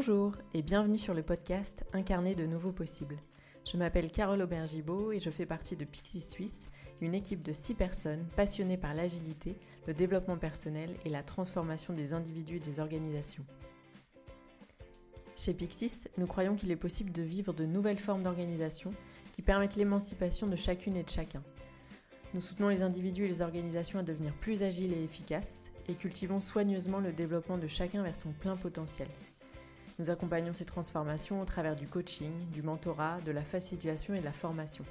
Bonjour et bienvenue sur le podcast Incarner de nouveaux possibles. Je m'appelle Carole Aubergibaud et je fais partie de Pixis Suisse, une équipe de 6 personnes passionnées par l'agilité, le développement personnel et la transformation des individus et des organisations. Chez Pixis, nous croyons qu'il est possible de vivre de nouvelles formes d'organisation qui permettent l'émancipation de chacune et de chacun. Nous soutenons les individus et les organisations à devenir plus agiles et efficaces et cultivons soigneusement le développement de chacun vers son plein potentiel. Nous accompagnons ces transformations au travers du coaching, du mentorat, de la facilitation et de la formation.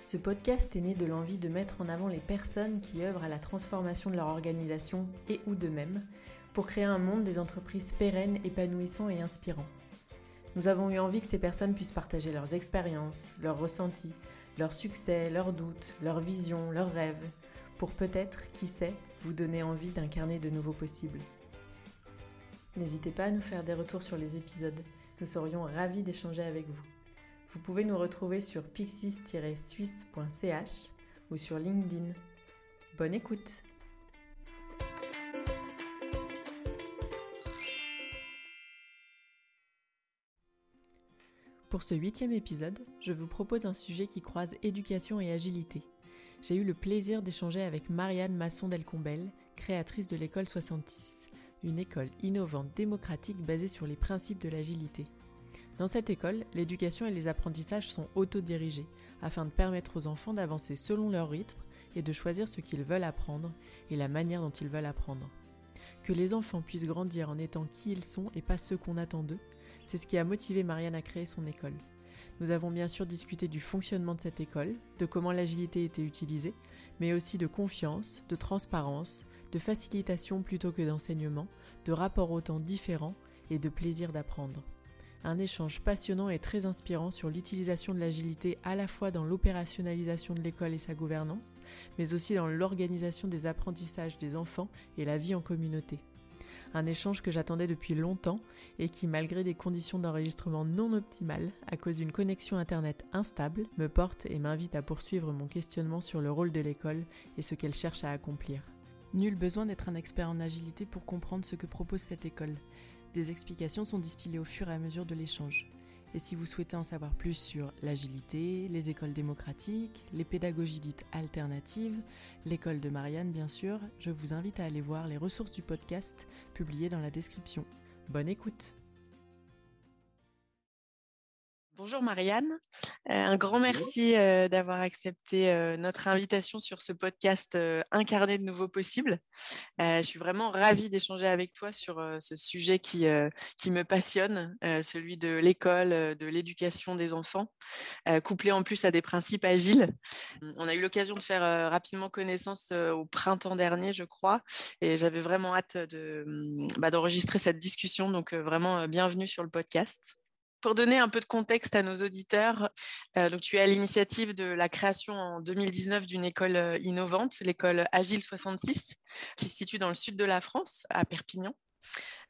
Ce podcast est né de l'envie de mettre en avant les personnes qui œuvrent à la transformation de leur organisation et ou d'eux-mêmes pour créer un monde des entreprises pérennes, épanouissants et inspirants. Nous avons eu envie que ces personnes puissent partager leurs expériences, leurs ressentis, leurs succès, leurs doutes, leurs visions, leurs rêves, pour peut-être, qui sait, vous donner envie d'incarner de nouveaux possibles. N'hésitez pas à nous faire des retours sur les épisodes. Nous serions ravis d'échanger avec vous. Vous pouvez nous retrouver sur pixis-suisse.ch ou sur LinkedIn. Bonne écoute Pour ce huitième épisode, je vous propose un sujet qui croise éducation et agilité. J'ai eu le plaisir d'échanger avec Marianne Masson-Delcombel, créatrice de l'école 66 une école innovante démocratique basée sur les principes de l'agilité. Dans cette école, l'éducation et les apprentissages sont autodirigés afin de permettre aux enfants d'avancer selon leur rythme et de choisir ce qu'ils veulent apprendre et la manière dont ils veulent apprendre. Que les enfants puissent grandir en étant qui ils sont et pas ceux qu'on attend d'eux, c'est ce qui a motivé Marianne à créer son école. Nous avons bien sûr discuté du fonctionnement de cette école, de comment l'agilité était utilisée, mais aussi de confiance, de transparence, de facilitation plutôt que d'enseignement, de rapports au temps différents et de plaisir d'apprendre. Un échange passionnant et très inspirant sur l'utilisation de l'agilité à la fois dans l'opérationnalisation de l'école et sa gouvernance, mais aussi dans l'organisation des apprentissages des enfants et la vie en communauté. Un échange que j'attendais depuis longtemps et qui, malgré des conditions d'enregistrement non optimales, à cause d'une connexion Internet instable, me porte et m'invite à poursuivre mon questionnement sur le rôle de l'école et ce qu'elle cherche à accomplir. Nul besoin d'être un expert en agilité pour comprendre ce que propose cette école. Des explications sont distillées au fur et à mesure de l'échange. Et si vous souhaitez en savoir plus sur l'agilité, les écoles démocratiques, les pédagogies dites alternatives, l'école de Marianne bien sûr, je vous invite à aller voir les ressources du podcast publiées dans la description. Bonne écoute Bonjour Marianne, euh, un grand merci euh, d'avoir accepté euh, notre invitation sur ce podcast Incarner de nouveaux possibles. je suis vraiment ravie d'échanger avec toi sur ce sujet qui, qui me passionne, celui de l'école, de l'éducation des enfants, couplé en plus à des principes agiles. On a eu l'occasion de faire rapidement connaissance au printemps dernier, je crois, et j'avais vraiment hâte bah, d'enregistrer cette discussion, donc vraiment bienvenue sur le podcast. Pour donner un peu de contexte à nos auditeurs, euh, donc tu es à l'initiative de la création en 2019 d'une école euh, innovante, l'école Agile 66, qui se situe dans le sud de la France, à Perpignan.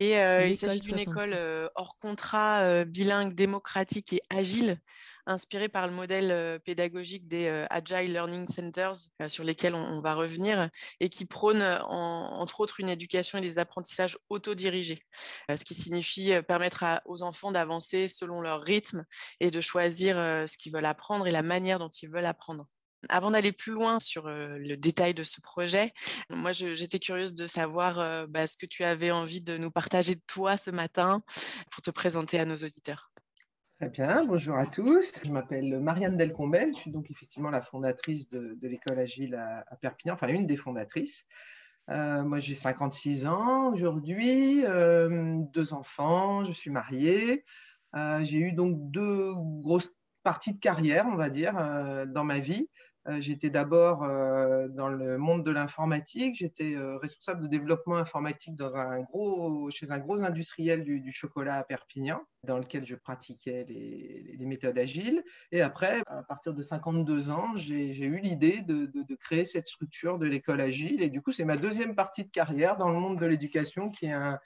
Et euh, il s'agit d'une école hors contrat, bilingue, démocratique et agile, inspiré par le modèle pédagogique des Agile Learning Centers, sur lesquels on, va revenir, et qui prône entre autres une éducation et des apprentissages autodirigés, ce qui signifie permettre aux enfants d'avancer selon leur rythme et de choisir ce qu'ils veulent apprendre et la manière dont ils veulent apprendre. Avant d'aller plus loin sur le détail de ce projet, moi j'étais curieuse de savoir bah, ce que tu avais envie de nous partager de toi ce matin pour te présenter à nos auditeurs. Très bien, bonjour à tous. Je m'appelle Marianne Delcombel, je suis donc effectivement la fondatrice de, l'école Agile à, Perpignan, enfin une des fondatrices. Euh, moi j'ai 56 ans aujourd'hui, euh, deux enfants, je suis mariée. Euh, j'ai eu donc deux grosses parties de carrière, on va dire, dans ma vie. Euh, j'étais d'abord euh, dans le monde de l'informatique. J'étais euh, responsable de développement informatique dans un gros, chez un gros industriel du, chocolat à Perpignan, dans lequel je pratiquais les, méthodes agiles. Et après, à partir de 52 ans, j'ai eu l'idée de, créer cette structure de l'école agile. Et du coup, c'est ma deuxième partie de carrière dans le monde de l'éducation, qui est un,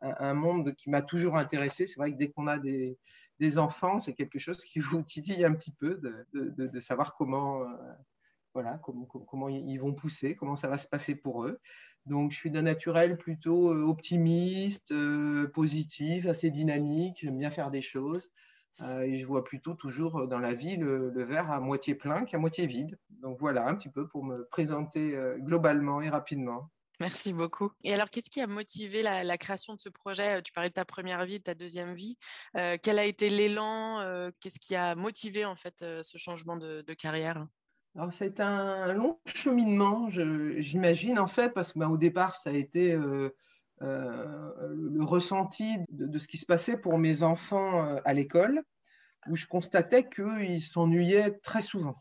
un monde qui m'a toujours intéressé. C'est vrai que dès qu'on a des, des enfants, c'est quelque chose qui vous titille un petit peu de, savoir comment, euh, voilà, comment, ils vont pousser, comment ça va se passer pour eux. Donc, je suis d'un naturel plutôt euh, optimiste, euh, positif, assez dynamique. J'aime bien faire des choses. Et je vois plutôt toujours dans la vie le, verre à moitié plein qu'à moitié vide. Donc, voilà un petit peu pour me présenter globalement et rapidement. Merci beaucoup. Et alors, qu'est-ce qui a motivé la, création de ce projet? Tu parlais de ta première vie, de ta deuxième vie. quel a été l'élan? Qu'est-ce qui a motivé en fait ce changement de carrière? Alors, c'est un long cheminement, j'imagine, en fait, parce qu'au ben, départ, ça a été euh, euh, le ressenti de, ce qui se passait pour mes enfants euh, à l'école, où je constatais qu'ils s'ennuyaient très souvent.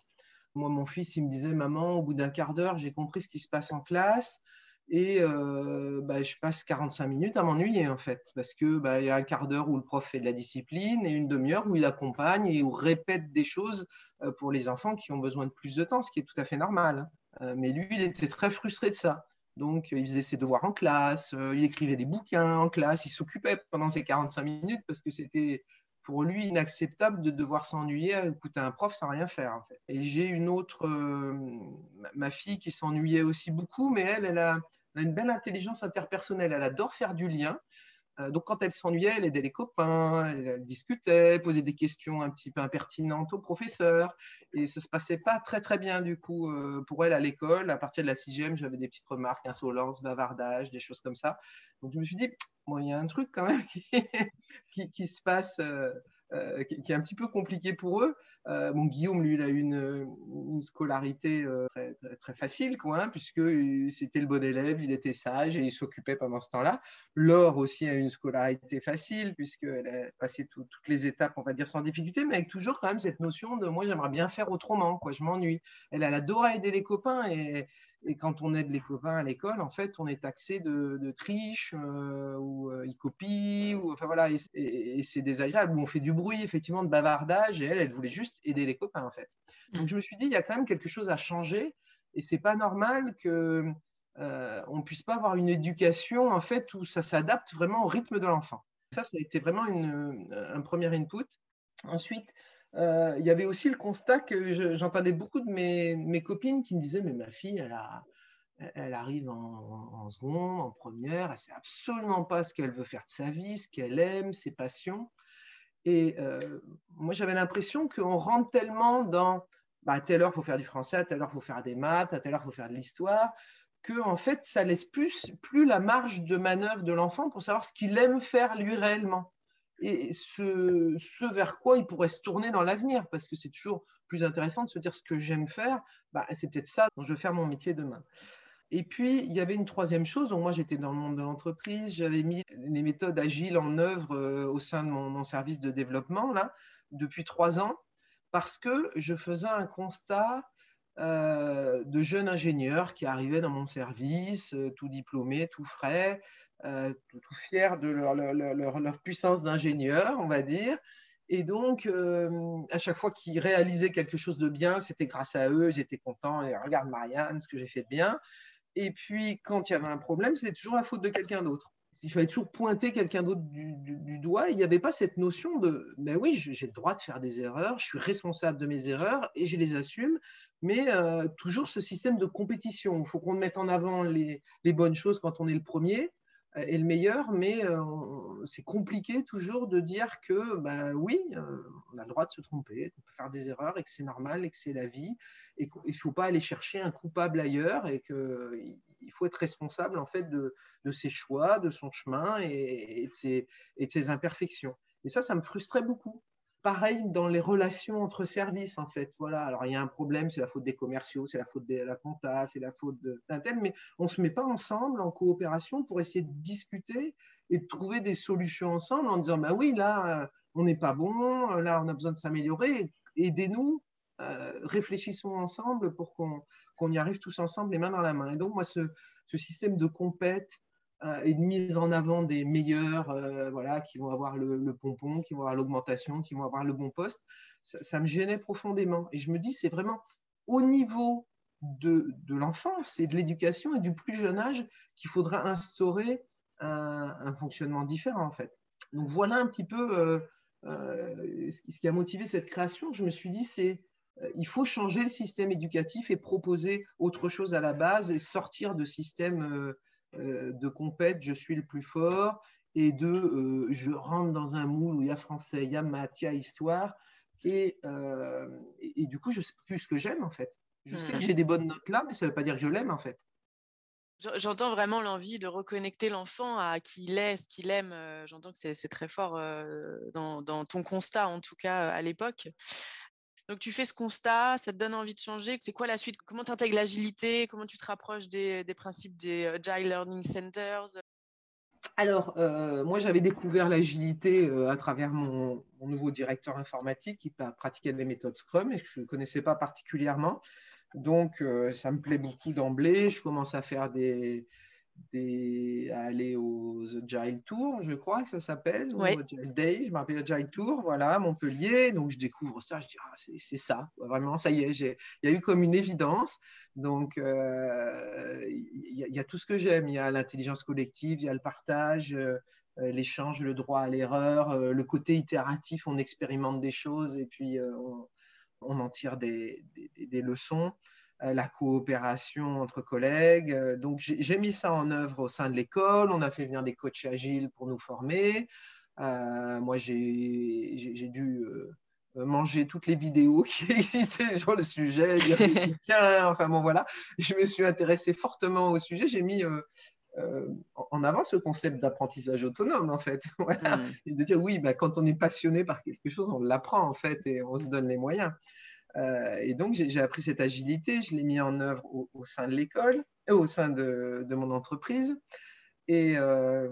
Moi, mon fils, il me disait, maman, au bout d'un quart d'heure, j'ai compris ce qui se passe en classe et euh, bah, je passe 45 minutes à m'ennuyer en fait, parce que bah, y a un quart d'heure où le prof fait de la discipline et une demi-heure où il accompagne et où répète des choses euh, pour les enfants qui ont besoin de plus de temps, ce qui est tout à fait normal. Hein. Euh, mais lui, il était très frustré de ça. Donc, il faisait ses devoirs en classe, il écrivait des bouquins en classe, il s'occupait pendant ces 45 minutes parce que c'était pour lui inacceptable de devoir s'ennuyer à écouter un prof sans rien faire. Et j'ai une autre, ma fille qui s'ennuyait aussi beaucoup, mais elle, elle a, elle a une belle intelligence interpersonnelle. Elle adore faire du lien. Euh, donc, quand elle s'ennuyait, elle aidait les copains, elle, discutait, posait des questions un petit peu impertinentes au professeur. Et ça ne se passait pas très, très bien, du coup, euh, pour elle à l'école. À partir de la sixième, j'avais des petites remarques, insolence, bavardage, des choses comme ça. Donc, je me suis dit, il y a un truc quand même qui, qui, se passe. Euh, euh, qui, est un petit peu compliqué pour eux. Euh, Guillaume, lui, il a eu une, scolarité euh, très, facile, hein, puisque c'était le bon élève, il était sage et il s'occupait pendant ce temps-là. Laure aussi a eu une scolarité facile, puisqu'elle a passé toutes les étapes, on va dire, sans difficulté, mais avec toujours quand même cette notion de moi, j'aimerais bien faire autrement, quoi, je m'ennuie. Elle, elle adore aider les copains et, et quand on aide les copains à l'école, en fait, on est taxé de, triche euh, ou euh, il copie, ou enfin voilà, et, c'est désagréable. on fait du bruit, effectivement, de bavardage, et elle, elle voulait juste aider les copains, en fait. Donc je me suis dit, il y a quand même quelque chose à changer, et c'est pas normal que euh, on puisse pas avoir une éducation, en fait, où ça s'adapte vraiment au rythme de l'enfant. Ça, ça a été vraiment un premier input. Ensuite, euh, il y avait aussi le constat que j'entendais beaucoup de mes, copines qui me disaient Mais ma fille, elle, arrive en, seconde, en première, elle sait absolument pas ce qu'elle veut faire de sa vie, ce qu'elle aime, ses passions. Et euh, moi, j'avais l'impression qu'on rentre tellement dans bah, à telle heure, il faut faire du français, à telle heure, il faut faire des maths, à telle heure, il faut faire de l'histoire, que en fait, ça laisse plus, plus la marge de manœuvre de l'enfant pour savoir ce qu'il aime faire lui réellement et ce, vers quoi il pourrait se tourner dans l'avenir, parce que c'est toujours plus intéressant de se dire ce que j'aime faire, bah, c'est peut-être ça dont je vais faire mon métier demain. Et puis, il y avait une troisième chose. Donc, moi, j'étais dans le monde de l'entreprise. J'avais mis les méthodes agiles en œuvre euh, au sein de mon, service de développement, là, depuis trois ans, parce que je faisais un constat euh, de jeunes ingénieurs qui arrivaient dans mon service, euh, tout diplômés, tout frais, euh, tout, fiers de leur, puissance d'ingénieur, on va dire. Et donc, euh, à chaque fois qu'ils réalisaient quelque chose de bien, c'était grâce à eux, j'étais content. Et regarde Marianne, ce que j'ai fait de bien. Et puis, quand il y avait un problème, c'était toujours la faute de quelqu'un d'autre. Il fallait toujours pointer quelqu'un d'autre du, doigt. Il n'y avait pas cette notion de, ben oui, j'ai le droit de faire des erreurs, je suis responsable de mes erreurs et je les assume. Mais euh, toujours ce système de compétition. Il faut qu'on mette en avant les bonnes choses quand on est le premier est le meilleur, mais euh, c'est compliqué toujours de dire que, ben oui, euh, on a le droit de se tromper, qu'on peut faire des erreurs et que c'est normal et que c'est la vie et qu'il ne faut pas aller chercher un coupable ailleurs et qu'il faut être responsable en fait de, de, ses choix, de son chemin et, de ses, et de ses imperfections. Et ça, ça me frustrait beaucoup pareil dans les relations entre services, en fait. Voilà. Alors, il y a un problème, c'est la faute des commerciaux, c'est la faute de la compta, c'est la faute d'un tel, mais on ne se met pas ensemble en coopération pour essayer de discuter et de trouver des solutions ensemble en disant, bah oui, là, on n'est pas bon, là, on a besoin de s'améliorer, aidez-nous, euh, réfléchissons ensemble pour qu'on y arrive tous ensemble, les mains dans la main. Et donc, moi, ce, ce système de compète, euh, de mise en avant des meilleurs, euh, voilà, qui vont avoir le, pompon, qui vont avoir l'augmentation, qui vont avoir le bon poste, ça, me gênait profondément. Et je me dis, c'est vraiment au niveau de, de l'enfance et de l'éducation et du plus jeune âge qu'il faudra instaurer un, fonctionnement différent, en fait. Donc voilà un petit peu euh, ce qui a motivé cette création. Je me suis dit, c'est il faut changer le système éducatif et proposer autre chose à la base et sortir de système de compète, je suis le plus fort, et de je rentre dans un moule où il y a français, il y a maths, il y a histoire, et, et, du coup, je sais plus ce que j'aime en fait. Je sais que hmm. j'ai des bonnes notes là, mais ça ne veut pas dire que je l'aime en fait. J'entends vraiment l'envie de reconnecter l'enfant à qui il est, ce qu'il aime. J'entends que c'est très fort dans, ton constat, en tout cas à l'époque. Donc tu fais ce constat, ça te donne envie de changer. C'est quoi la suite? Comment tu intègres l'agilité? Comment tu te rapproches des, principes des Agile Learning Centers? Alors, moi, j'avais découvert l'agilité à travers mon, nouveau directeur informatique qui pratiquait les méthodes Scrum et que je ne connaissais pas particulièrement. Donc, euh, ça me plaît beaucoup d'emblée. Je commence à faire des, des à aller aux Agile Tour, je crois que ça s'appelle, ou Agile Day, je m'appelle Agile Tour, voilà, Montpellier. Donc, je découvre ça, je dis, ah, c'est ça, vraiment, ça y est, il y a eu comme une évidence. Donc, euh, il y, a tout ce que j'aime. Il y a l'intelligence collective, il y a le partage. Euh, l'échange, le droit à l'erreur, le côté itératif, on expérimente des choses et puis on, on en tire des, leçons, euh, la coopération entre collègues. Euh, donc, j'ai mis ça en œuvre au sein de l'école. On a fait venir des coachs agiles pour nous former. Euh, moi, j'ai dû manger toutes les vidéos qui existaient sur le sujet, enfin bon voilà, je me suis intéressé fortement au sujet, j'ai mis euh, en avant ce concept d'apprentissage autonome, en fait. voilà. Et de dire, oui, bah, quand on est passionné par quelque chose, on l'apprend, en fait, et on se donne les moyens. Euh, et donc, j'ai appris cette agilité, je l'ai mis en œuvre au, sein de l'école, et au sein de, mon entreprise. Et, euh,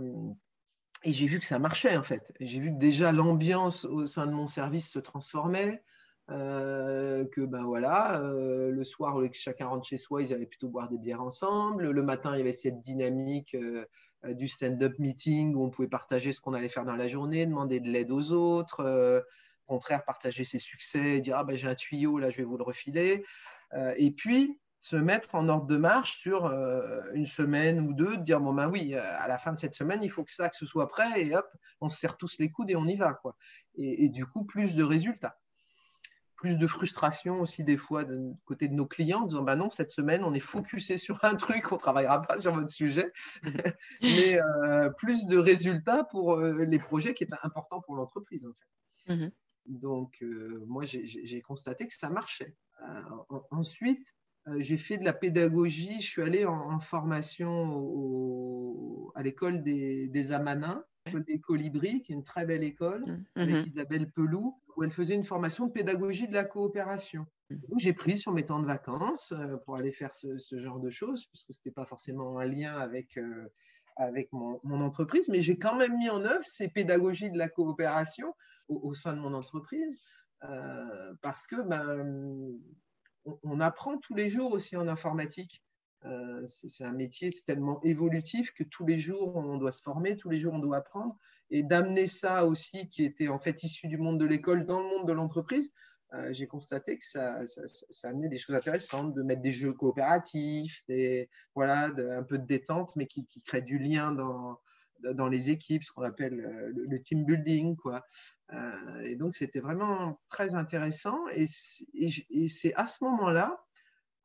et j'ai vu que ça marchait, en fait. J'ai vu que déjà l'ambiance au sein de mon service se transformait. Euh, que ben voilà, euh, le soir, que chacun rentre chez soi, ils allaient plutôt boire des bières ensemble. Le matin, il y avait cette dynamique euh, du stand-up meeting où on pouvait partager ce qu'on allait faire dans la journée, demander de l'aide aux autres, au contraire, partager ses succès, dire ah ben j'ai un tuyau, là je vais vous le refiler. et puis se mettre en ordre de marche sur une semaine ou deux, dire bon ben oui, à la fin de cette semaine, il faut que ça, que ce soit prêt, et hop, on se serre tous les coudes et on y va. Quoi. et du coup, plus de résultats plus de frustration aussi des fois de côté de nos clients en disant bah non cette semaine on est focusé sur un truc on travaillera pas sur votre sujet mais euh, plus de résultats pour euh, les projets qui étaient importants pour l'entreprise en fait. Mmh donc euh, moi j'ai constaté que ça marchait ensuite j'ai fait de la pédagogie je suis allé en, formation à l'école des, des Amanins des Colibris, qui est une très belle école, mmh. avec mmh Isabelle Pelou, où elle faisait une formation de pédagogie de la coopération. Mmh. J'ai pris sur mes temps de vacances euh, pour aller faire ce, genre de choses, puisque ce n'était pas forcément un lien avec, euh, avec mon, entreprise, mais j'ai quand même mis en œuvre ces pédagogies de la coopération au, sein de mon entreprise, euh, parce que ben, on, apprend tous les jours aussi en informatique. Euh, c'est un métier, c'est tellement évolutif que tous les jours, on doit se former, tous les jours, on doit apprendre. Et d'amener ça aussi, qui était en fait issu du monde de l'école, dans le monde de l'entreprise, euh, j'ai constaté que ça, ça, amenait des choses intéressantes, de mettre des jeux coopératifs, des, voilà, un peu de détente, mais qui, qui crée du lien dans, dans les équipes, ce qu'on appelle euh, le, team building. Quoi. et donc, c'était vraiment très intéressant. et c'est à ce moment-là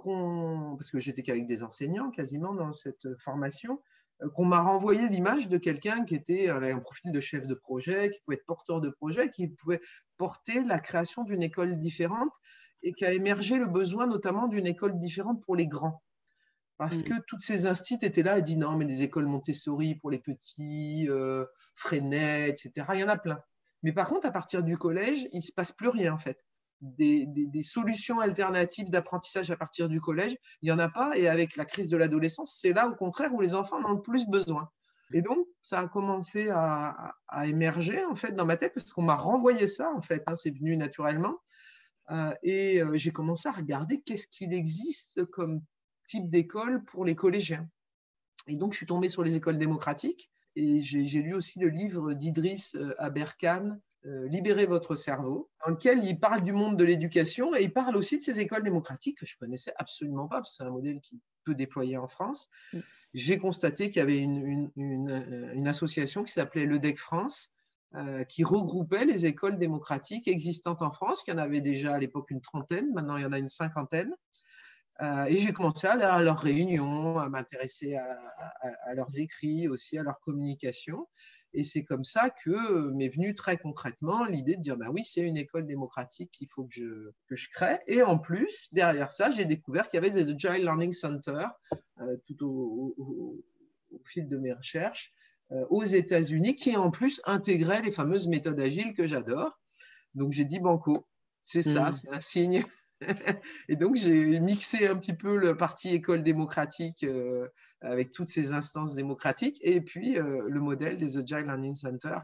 parce que j'étais qu'avec des enseignants quasiment dans cette formation, euh, qu'on m'a renvoyé l'image de quelqu'un qui était avec un profil de chef de projet, qui pouvait être porteur de projet, qui pouvait porter la création d'une école différente et qui a émergé le besoin notamment d'une école différente pour les grands. Parce que toutes ces instituts étaient là et dit non, mais des écoles Montessori pour les petits, euh, Freinet, etc. Il y en a plein. Mais par contre, à partir du collège, il ne se passe plus rien en fait des, solutions alternatives d'apprentissage à partir du collège, il n'y en a pas. Et avec la crise de l'adolescence, c'est là au contraire où les enfants en ont le plus besoin. Et donc, ça a commencé à, émerger en fait dans ma tête parce qu'on m'a renvoyé ça en fait. Hein, c'est venu naturellement. Euh, et euh, j'ai commencé à regarder qu'est-ce qu'il existe comme type d'école pour les collégiens. Et donc, je suis tombée sur les écoles démocratiques et j'ai lu aussi le livre d'Idriss euh, Aberkan, euh, Libérer votre cerveau, dans lequel il parle du monde de l'éducation et il parle aussi de ces écoles démocratiques que je connaissais absolument pas, parce que c'est un modèle qui peut déployer en France. Mm. J'ai constaté qu'il y avait une, une, une, association qui s'appelait le DEC France, qui regroupait les écoles démocratiques existantes en France. Il y en avait déjà à l'époque une trentaine, maintenant il y en a une cinquantaine. et j'ai commencé à aller à leurs réunions, à m'intéresser à, leurs écrits, aussi à leur communication. Et c'est comme ça que m'est venue très concrètement l'idée de dire bah oui, c'est une école démocratique qu'il faut que je, que je crée. Et en plus, derrière ça, j'ai découvert qu'il y avait des Agile Learning Center tout au, au, fil de mes recherches euh, aux États-Unis qui en plus intégraient les fameuses méthodes agiles que j'adore. Donc j'ai dit banco, c'est ça, mm. c'est un signe. Et donc j'ai mixé un petit peu le parti école démocratique euh, avec toutes ces instances démocratiques et puis euh, le modèle des Agile Learning Center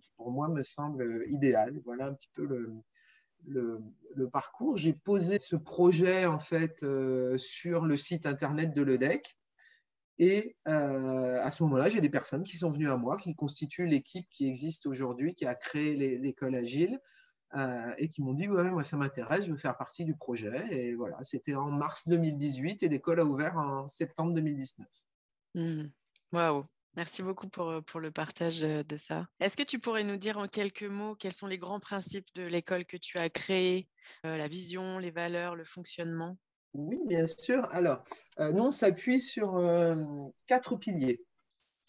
qui pour moi me semble idéal. Voilà un petit peu le, le, le parcours. J'ai posé ce projet en fait sur le site internet de l'EDEC et euh, à ce moment-là, j'ai des personnes qui sont venues à moi, qui constituent l'équipe qui existe aujourd'hui, qui a créé l'école Agile, euh, et qui m'ont dit Ouais, moi ça m'intéresse, je veux faire partie du projet. Et voilà, c'était en mars 2018 et l'école a ouvert en septembre 2019. Mmh. Waouh! Merci beaucoup pour, euh, pour le partage de ça. Est-ce que tu pourrais nous dire en quelques mots quels sont les grands principes de l'école que tu as créée, la vision, les valeurs, le fonctionnement? Oui, bien sûr. Alors, euh, nous, on s'appuie sur euh, quatre piliers.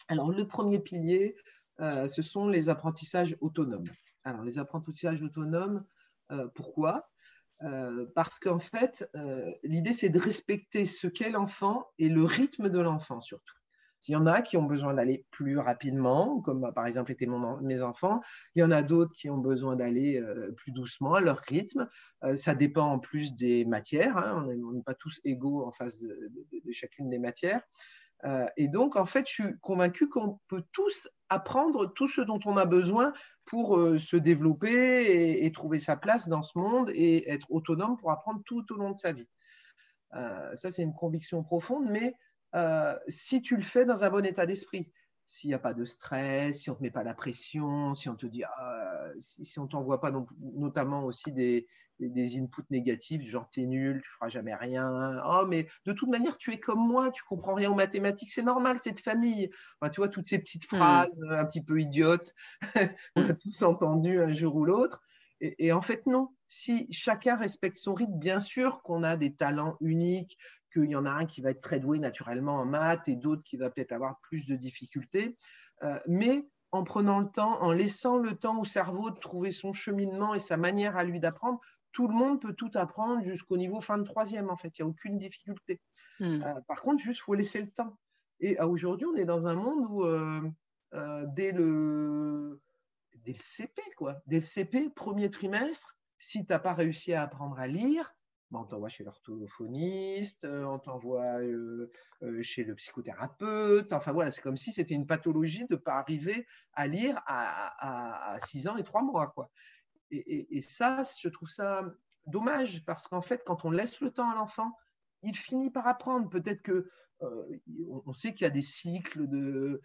Alors, le premier pilier, euh, ce sont les apprentissages autonomes. Alors, les apprentissages autonomes, pourquoi? Parce qu'en fait, l'idée, c'est de respecter ce qu'est l'enfant et le rythme de l'enfant surtout. Il y en a qui ont besoin d'aller plus rapidement, comme bah, par exemple étaient mes enfants. Il y en a d'autres qui ont besoin d'aller euh, plus doucement à leur rythme. Euh, ça dépend en plus des matières. Hein. On n'est pas tous égaux en face de, chacune des matières. Euh, et donc, en fait, je suis convaincu qu'on peut tous apprendre tout ce dont on a besoin pour se développer et, trouver sa place dans ce monde et être autonome pour apprendre tout au long de sa vie. ça, c'est une conviction profonde, mais euh, si tu le fais dans un bon état d'esprit. S'il n'y a pas de stress, si on ne te met pas la pression, si on te dit, ah, si, on ne t'envoie pas notamment aussi des, des, inputs négatifs, genre es nul, tu feras jamais rien. Oh, mais de toute manière, tu es comme moi, tu comprends rien aux mathématiques, c'est normal, c'est de famille. tu vois, toutes ces petites hmm. phrases un petit peu idiotes on a tous entendu un jour ou l'autre. et, en fait, non. Si chacun respecte son rythme, bien sûr qu'on a des talents uniques, qu'il y en a un qui va être très doué naturellement en maths et d'autres qui va peut-être avoir plus de difficultés. Euh, mais en prenant le temps, en laissant le temps au cerveau de trouver son cheminement et sa manière à lui d'apprendre, tout le monde peut tout apprendre jusqu'au niveau fin de troisième, en fait. Il n'y a aucune difficulté. Hmm. Euh, par contre, juste, il faut laisser le temps. Et aujourd'hui, on est dans un monde où, euh, dès, le, dès le CP, quoi, dès le CP, premier trimestre, si tu n'as pas réussi à apprendre à lire, on t'envoie chez l'orthophoniste, euh, on t'envoie euh, euh, chez le psychothérapeute. Enfin voilà, c'est comme si c'était une pathologie de ne pas arriver à lire à, 6 ans et 3 mois. Quoi. Et, ça, je trouve ça dommage parce qu'en fait, quand on laisse le temps à l'enfant, il finit par apprendre. Peut-être que on sait qu'il y a des cycles de,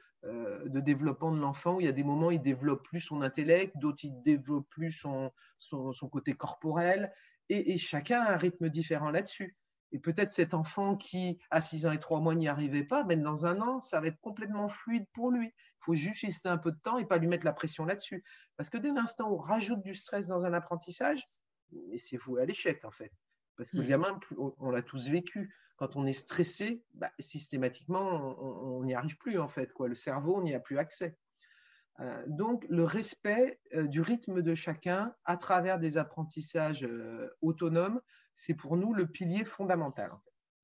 développement de l'enfant où il y a des moments où il développe plus son intellect, d'autres il développe plus son côté corporel et, chacun a un rythme différent là-dessus. Et peut-être cet enfant qui, à 6 ans et 3 mois, n'y arrivait pas, mais dans un an, ça va être complètement fluide pour lui. Il faut juste rester un peu de temps et pas lui mettre la pression là-dessus. Parce que dès l'instant où on rajoute du stress dans un apprentissage, c'est voué à l'échec, en fait. Parce que le mmh. gamin, on, l'a tous vécu. Quand on est stressé, bah, systématiquement, on n'y arrive plus, en fait. Quoi. Le cerveau, n'y a plus accès. Euh, donc, le respect euh, du rythme de chacun à travers des apprentissages euh, autonomes, c'est pour nous le pilier fondamental.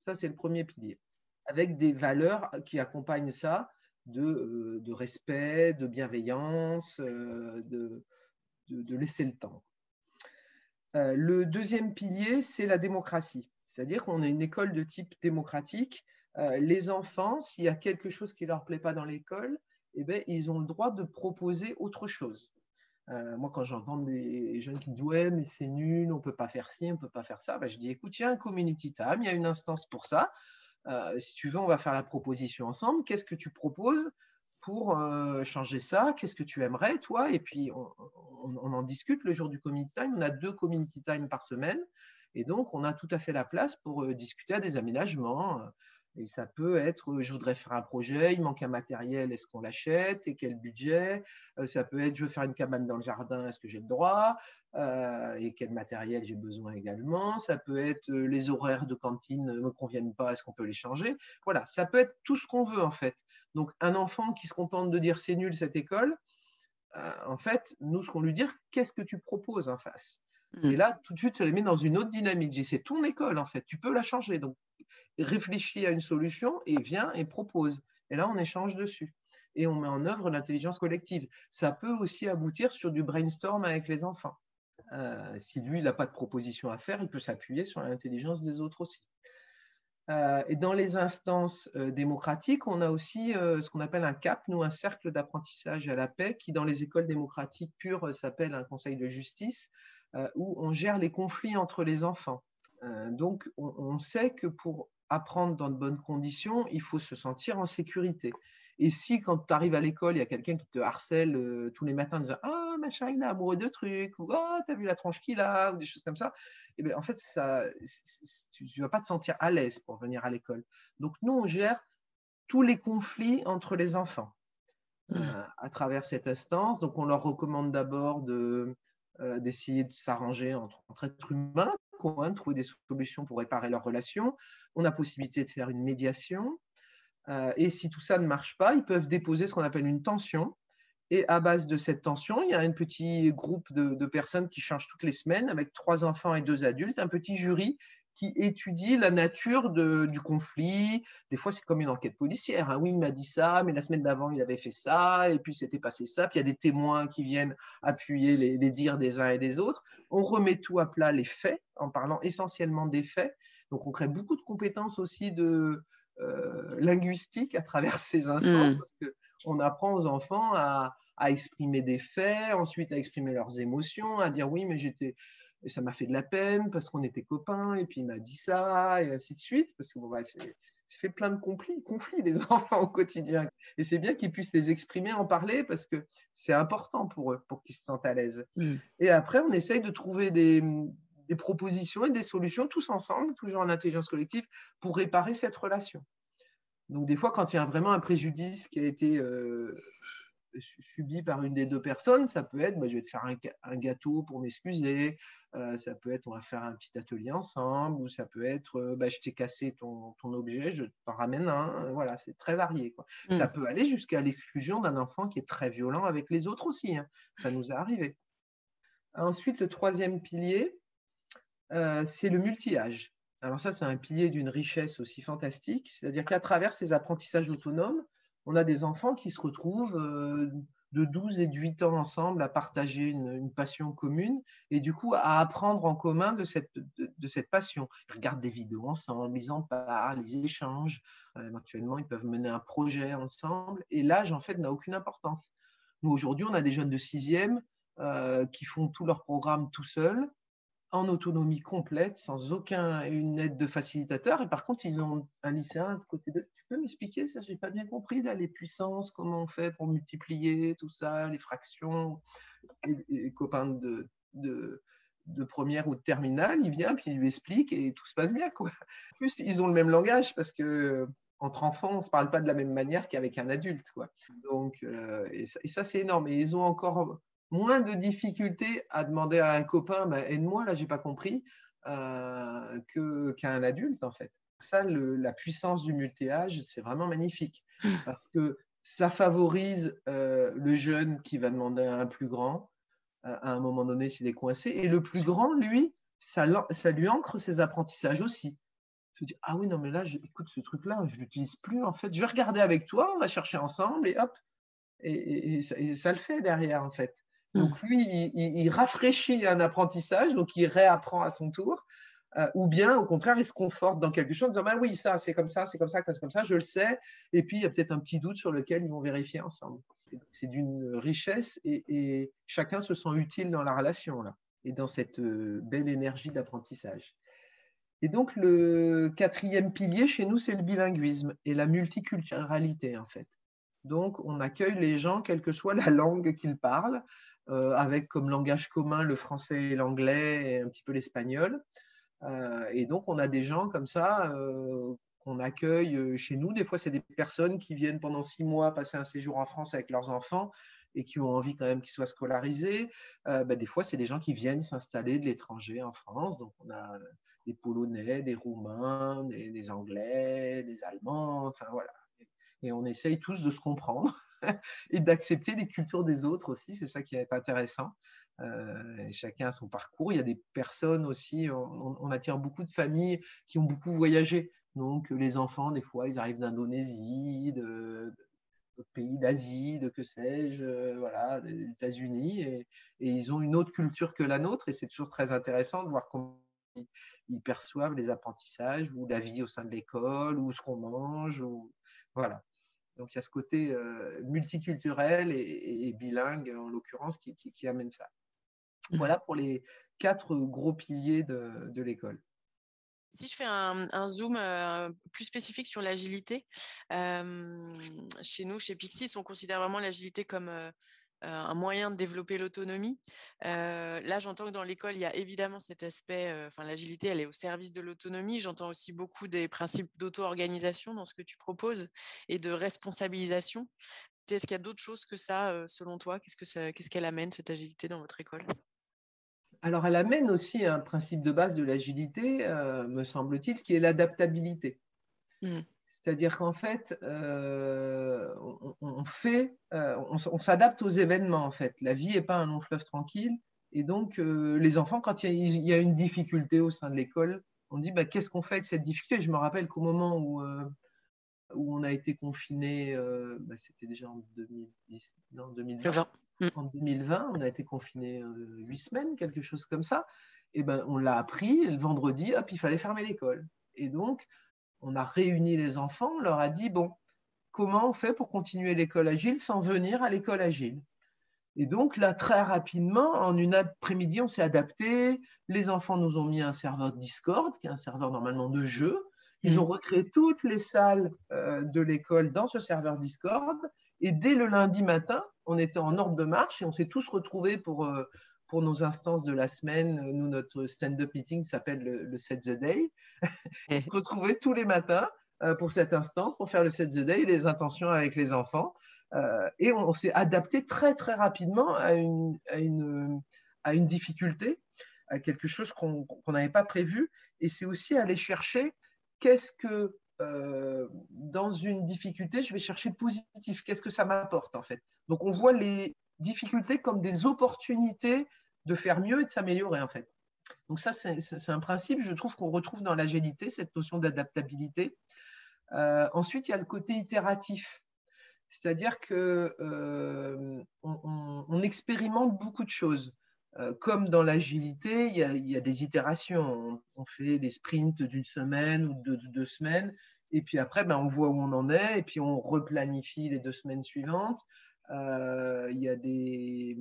Ça, c'est le premier pilier. Avec des valeurs qui accompagnent ça de, respect, de bienveillance, de, de, laisser le temps. le deuxième pilier, c'est la démocratie. C'est-à-dire qu'on est une école de type démocratique. les enfants, s'il y a quelque chose qui ne leur plaît pas dans l'école, eh ben, ils ont le droit de proposer autre chose. Euh, moi, quand j'entends des jeunes qui disent Ouais, mais c'est nul, on ne peut pas faire ci, on ne peut pas faire ça, ben, je dis Écoute, il y a un community time, il y a une instance pour ça. Euh, si tu veux, on va faire la proposition ensemble. Qu'est-ce que tu proposes pour euh, changer ça? Qu'est-ce que tu aimerais, toi? Et puis, on, on, en discute le jour du community time. On a deux community time par semaine. Et donc, on a tout à fait la place pour discuter à des aménagements Et ça peut être, je voudrais faire un projet, il manque un matériel, est-ce qu'on l'achète et quel budget? Ça peut être, je veux faire une cabane dans le jardin, est-ce que j'ai le droit? Et quel matériel j'ai besoin également? Ça peut être, les horaires de cantine ne me conviennent pas, est-ce qu'on peut les changer? Voilà, ça peut être tout ce qu'on veut en fait. Donc un enfant qui se contente de dire c'est nul cette école, en fait, nous, ce qu'on lui dit, qu'est-ce que tu proposes en face? Et mmh. là, tout de suite, ça les met dans une autre dynamique. C'est ton école, en fait, tu peux la changer. Donc, réfléchis à une solution et viens et propose. Et là, on échange dessus. Et on met en œuvre l'intelligence collective. Ça peut aussi aboutir sur du brainstorm avec les enfants. Euh, si lui, il n'a pas de proposition à faire, il peut s'appuyer sur l'intelligence des autres aussi. Euh, et dans les instances euh, démocratiques, on a aussi ce qu'on appelle un CAP, nous, un cercle d'apprentissage à la paix, qui dans les écoles démocratiques pures s'appelle un conseil de justice, où on gère les conflits entre les enfants. donc, on, sait que pour apprendre dans de bonnes conditions, il faut se sentir en sécurité. Et si, quand tu arrives à l'école, il y a quelqu'un qui te harcèle euh, tous les matins en disant Ah, machin, il est amoureux de trucs, ou Ah, t'as vu la tronche qu'il a, ou des choses comme ça, et eh bien, en fait, ça, tu ne vas pas te sentir à l'aise pour venir à l'école. Donc, nous, on gère tous les conflits entre les enfants mmh. euh, à travers cette instance. Donc, on leur recommande d'abord de, euh, d'essayer de s'arranger entre, entre êtres humains, de trouver des solutions pour réparer leurs relations. On a possibilité de faire une médiation. Euh, et si tout ça ne marche pas, ils peuvent déposer ce qu'on appelle une tension. Et à base de cette tension, il y a un petit groupe de, personnes qui changent toutes les semaines avec trois enfants et deux adultes, un petit jury qui étudie la nature du conflit. Des fois, c'est comme une enquête policière. Hein. Oui, il m'a dit ça, mais la semaine d'avant, il avait fait ça, et puis c'était passé ça. Puis il y a des témoins qui viennent appuyer les, les, dires des uns et des autres. On remet tout à plat les faits en parlant essentiellement des faits. Donc, on crée beaucoup de compétences aussi de, euh, linguistique à travers ces instances, mm. parce qu'on apprend aux enfants à, exprimer des faits, ensuite à exprimer leurs émotions, à dire oui, mais j'étais, ça m'a fait de la peine parce qu'on était copains, et puis il m'a dit ça, et ainsi de suite, parce que bon, bah, c'est, fait plein de conflits, conflits les enfants au quotidien. Et c'est bien qu'ils puissent les exprimer, en parler, parce que c'est important pour eux, pour qu'ils se sentent à l'aise. Mm. Et après, on essaye de trouver des, des propositions et des solutions tous ensemble, toujours en intelligence collective, pour réparer cette relation. Donc des fois, quand il y a vraiment un préjudice qui a été euh, subi par une des deux personnes, ça peut être, bah, je vais te faire un, gâteau pour m'excuser, euh, ça peut être, on va faire un petit atelier ensemble, ou ça peut être, euh, bah, je t'ai cassé ton, objet, je t'en ramène un, voilà, c'est très varié. Ça mmh. peut aller jusqu'à l'exclusion d'un enfant qui est très violent avec les autres aussi, hein. ça nous est arrivé. Ensuite, le troisième pilier, euh, c'est le multi-âge. Alors ça, c'est un pilier d'une richesse aussi fantastique, c'est-à-dire qu'à travers ces apprentissages autonomes, on a des enfants qui se retrouvent euh, de 12 et de 8 ans ensemble à partager une, passion commune et du coup à apprendre en commun de cette, de, cette passion. Ils regardent des vidéos ensemble, ils en parlent, ils échangent. Euh, éventuellement, ils peuvent mener un projet ensemble et l'âge, en fait, n'a aucune importance. Nous, aujourd'hui, on a des jeunes de sixième qui font tout leur programme tout seuls en autonomie complète, sans aucune aide de facilitateur. Et par contre, ils ont un lycéen de côté d'eux. Tu peux m'expliquer ça? J'ai pas bien compris là, les puissances, comment on fait pour multiplier tout ça, les fractions. Et, copains de, de, première ou de terminale, il vient puis il lui explique et tout se passe bien. Quoi. En plus, ils ont le même langage parce que entre enfants, on ne se parle pas de la même manière qu'avec un adulte. Quoi. Donc, euh, et ça, et ça c'est énorme. Et ils ont encore moins de difficultés à demander à un copain, bah, aide-moi, là, j'ai pas compris, euh, qu'à un adulte, en fait. Ça, la puissance du multi-âge, c'est vraiment magnifique mmh. parce que ça favorise euh, le jeune qui va demander à un plus grand euh, à un moment donné s'il est coincé. Et le plus grand, lui, ça, ça lui ancre ses apprentissages aussi. Je dis, ah oui, non, mais là, écoute, ce truc-là, je ne l'utilise plus, en fait. Je vais regarder avec toi, on va chercher ensemble, et hop. et ça, le fait derrière, en fait. Donc lui, il, rafraîchit un apprentissage, donc il réapprend à son tour. Euh, ou bien au contraire, il se conforte dans quelque chose en disant bah oui, ça c'est comme ça, c'est comme ça, c'est comme ça, je le sais. Et puis il y a peut-être un petit doute sur lequel ils vont vérifier ensemble. C'est d'une richesse et, chacun se sent utile dans la relation là et dans cette euh, belle énergie d'apprentissage. Et donc le quatrième pilier chez nous, c'est le bilinguisme et la multiculturalité en fait. Donc on accueille les gens, quelle que soit la langue qu'ils parlent. Euh, avec comme langage commun le français l'anglais et un petit peu l'espagnol. Euh, et donc, on a des gens comme ça euh, qu'on accueille chez nous. Des fois, c'est des personnes qui viennent pendant six mois passer un séjour en France avec leurs enfants et qui ont envie quand même qu'ils soient scolarisés. Bah, des fois, c'est des gens qui viennent s'installer de l'étranger en France. Donc, on a des Polonais, des Roumains, des, Anglais, des Allemands, enfin voilà. Et on essaye tous de se comprendre et d'accepter les cultures des autres aussi. C'est ça qui est intéressant. Euh, chacun a son parcours. Il y a des personnes aussi, on, attire beaucoup de familles qui ont beaucoup voyagé. Donc les enfants, des fois, ils arrivent d'Indonésie, d'autres pays d'Asie, de que sais-je, euh, voilà, des États-Unis, et, ils ont une autre culture que la nôtre. Et c'est toujours très intéressant de voir comment ils, perçoivent les apprentissages ou la vie au sein de l'école ou ce qu'on mange. Voilà. Donc il y a ce côté euh, multiculturel et, bilingue, en l'occurrence, qui, amène ça. Mmh. Voilà pour les quatre gros piliers de, l'école. Si je fais un, zoom euh, plus spécifique sur l'agilité, chez nous, chez Pixis, on considère vraiment l'agilité comme euh, un moyen de développer l'autonomie. là, j'entends que dans l'école, il y a évidemment cet aspect, enfin l'agilité, elle est au service de l'autonomie. J'entends aussi beaucoup des principes d'auto-organisation dans ce que tu proposes et de responsabilisation. Est-ce qu'il y a d'autres choses que ça, selon toi? Qu'est-ce qu'elle amène, cette agilité, dans votre école? Alors, elle amène aussi un principe de base de l'agilité, me semble-t-il, qui est l'adaptabilité. Mmh. C'est-à-dire qu'en fait, euh, on, fait, euh, on, s'adapte aux événements en fait. La vie n'est pas un long fleuve tranquille. Et donc, euh, les enfants, quand il y, a, une difficulté au sein de l'école, on dit bah, qu'est-ce qu'on fait avec cette difficulté? Je me rappelle qu'au moment où, où on a été confiné, bah, c'était déjà en 2010, non, 2020. En 2020, on a été confiné huit semaines, quelque chose comme ça. Et ben, on l'a appris le vendredi, hop, il fallait fermer l'école. Et donc, on a réuni les enfants, on leur a dit, bon, comment on fait pour continuer l'école agile sans venir à l'école agile? Et donc là, très rapidement, en une après-midi, on s'est adapté. Les enfants nous ont mis un serveur Discord, qui est un serveur normalement de jeu. Ils mmh. ont recréé toutes les salles euh, de l'école dans ce serveur Discord. Et dès le lundi matin, on était en ordre de marche et on s'est tous retrouvés pour, euh, pour nos instances de la semaine, nous, notre stand-up meeting s'appelle le, Set the Day. on se retrouvait tous les matins euh, pour cette instance, pour faire le Set the Day, les intentions avec les enfants. Euh, et on, s'est adapté très, très rapidement à une, à une, à une difficulté, à quelque chose qu'on n'avait pas prévu. Et c'est aussi aller chercher qu'est-ce que, euh, dans une difficulté, je vais chercher de positif. Qu'est-ce que ça m'apporte, en fait? Donc, on voit les, difficultés comme des opportunités de faire mieux et de s'améliorer en fait. Donc ça, c'est un principe, je trouve qu'on retrouve dans l'agilité, cette notion d'adaptabilité. Euh, ensuite, il y a le côté itératif, c'est-à-dire que euh, on, expérimente beaucoup de choses. Euh, comme dans l'agilité, il, y a des itérations. On, fait des sprints d'une semaine ou de, deux semaines, et puis après, ben, on voit où on en est, et puis on replanifie les deux semaines suivantes. Euh, il y a des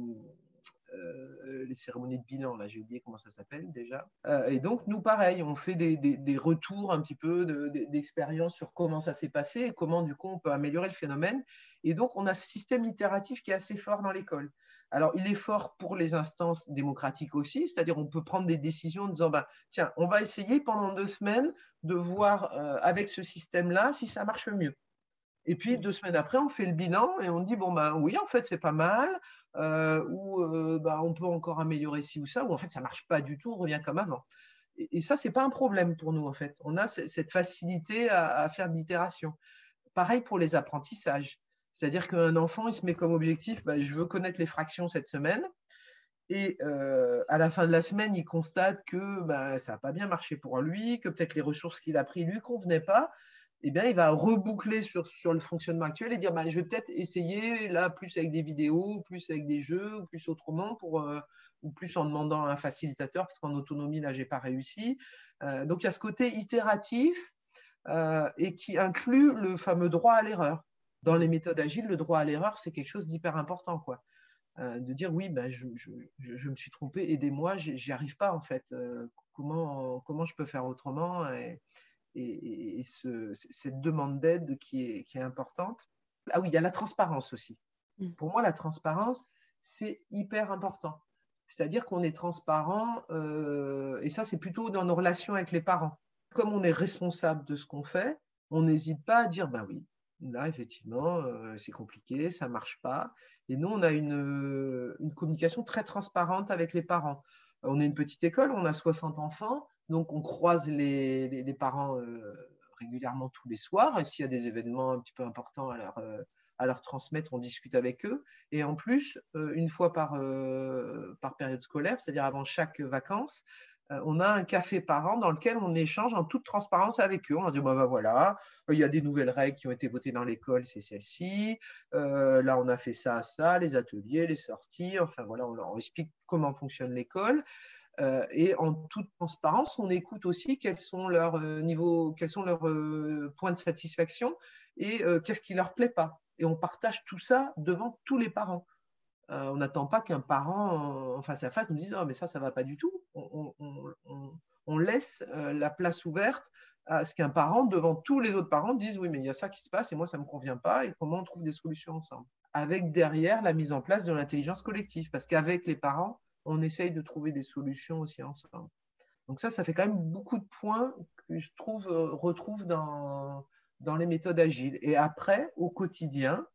euh, les cérémonies de bilan, là j'ai oublié comment ça s'appelle déjà. Euh, et donc nous pareil, on fait des, des, retours un petit peu d'expérience sur comment ça s'est passé et comment du coup on peut améliorer le phénomène. Et donc on a ce système itératif qui est assez fort dans l'école. Alors il est fort pour les instances démocratiques aussi, c'est-à-dire on peut prendre des décisions en disant bah, tiens on va essayer pendant deux semaines de voir avec ce système-là si ça marche mieux. Et puis deux semaines après, on fait le bilan et on dit bon ben oui, en fait c'est pas mal, euh, ou euh, ben, on peut encore améliorer ci ou ça, ou en fait ça marche pas du tout, on revient comme avant. Et, ça c'est pas un problème pour nous en fait. On a cette facilité à, faire de l'itération. Pareil pour les apprentissages, c'est-à-dire qu'un enfant il se met comme objectif, ben, je veux connaître les fractions cette semaine. Et euh, à la fin de la semaine, il constate que ben, ça n'a pas bien marché pour lui, que peut-être les ressources qu'il a prises lui convenaient pas eh bien, il va reboucler sur, sur le fonctionnement actuel et dire bah, je vais peut-être essayer là plus avec des vidéos, plus avec des jeux, plus autrement, pour, euh, ou plus en demandant un facilitateur, parce qu'en autonomie, là, je n'ai pas réussi. Euh, donc, il y a ce côté itératif euh, et qui inclut le fameux droit à l'erreur. Dans les méthodes agiles, le droit à l'erreur, c'est quelque chose d'hyper important. Quoi. de dire oui, ben, je, je, je, me suis trompé, aidez-moi, j'y arrive pas en fait. comment, comment je peux faire autrement et, cette demande d'aide qui est, qui est importante. Ah oui, il y a la transparence aussi. Mm. Pour moi, la transparence, c'est hyper important. C'est-à-dire qu'on est transparent, euh, et ça, c'est plutôt dans nos relations avec les parents. Comme on est responsable de ce qu'on fait, on n'hésite pas à dire, ben oui, là, effectivement, c'est compliqué, ça ne marche pas. Et nous, on a une, communication très transparente avec les parents. On est une petite école, on a 60 enfants, donc on croise les, parents régulièrement tous les soirs. Et s'il y a des événements un petit peu importants à leur, leur transmettre, on discute avec eux. Et en plus, une fois par, période scolaire, c'est-à-dire avant chaque vacances, euh, on a un café par an dans lequel on échange en toute transparence avec eux. On dit bah, bah, voilà, il y a des nouvelles règles qui ont été votées dans l'école, c'est celle-ci. Euh, là, on a fait ça, ça, les ateliers, les sorties. Enfin voilà, on leur explique comment fonctionne l'école. Euh, et en toute transparence, on écoute aussi quels sont leurs niveaux, quels sont leurs points de satisfaction et qu'est-ce qui leur plaît pas. Et on partage tout ça devant tous les parents. Euh, on n'attend pas qu'un parent en face à face nous dise oh, mais ça, ça va pas du tout. On, laisse euh, la place ouverte à ce qu'un parent, devant tous les autres parents, dise oui, mais il y a ça qui se passe et moi, ça me convient pas et comment on trouve des solutions ensemble? Avec derrière la mise en place de l'intelligence collective, parce qu'avec les parents, on essaye de trouver des solutions aussi ensemble. Donc ça, ça fait quand même beaucoup de points que je trouve, euh, retrouve dans, dans les méthodes agiles. Et après, au quotidien,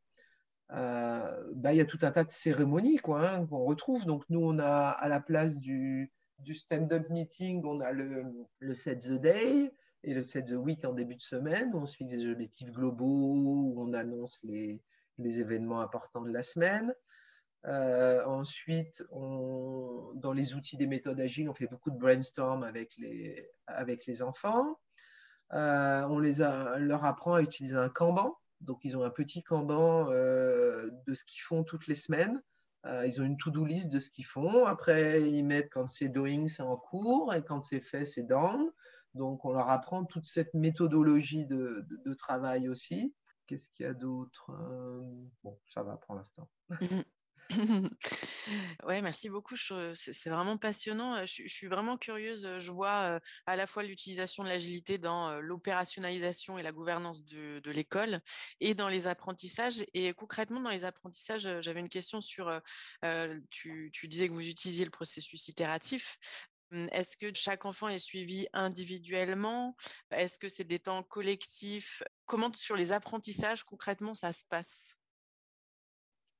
euh, bah, il y a tout un tas de cérémonies hein, qu'on retrouve. Donc, nous, on a à la place du, du stand-up meeting, on a le, le, Set the Day et le Set the Week en début de semaine, où on se fixe des objectifs globaux, où on annonce les, les événements importants de la semaine. Euh, ensuite, dans les outils des méthodes agiles, on fait beaucoup de brainstorm avec les, enfants. Euh, on les a, leur apprend à utiliser un Kanban. Donc, ils ont un petit Kanban euh, de ce qu'ils font toutes les semaines. Ils ont une to-do list de ce qu'ils font. Après, ils mettent quand c'est doing, c'est en cours, et quand c'est fait, c'est done. Donc, on leur apprend toute cette méthodologie de, travail aussi. Qu'est-ce qu'il y a d'autre? Bon, ça va pour l'instant. ouais, merci beaucoup. C'est vraiment passionnant. Je, suis vraiment curieuse. Je vois à la fois l'utilisation de l'agilité dans l'opérationnalisation et la gouvernance de, l'école et dans les apprentissages. Et concrètement, dans les apprentissages, j'avais une question sur, tu, tu, disais que vous utilisiez le processus itératif. Mmh, est-ce que chaque enfant est suivi individuellement? Est-ce que c'est des temps collectifs? Comment sur les apprentissages, concrètement, ça se passe?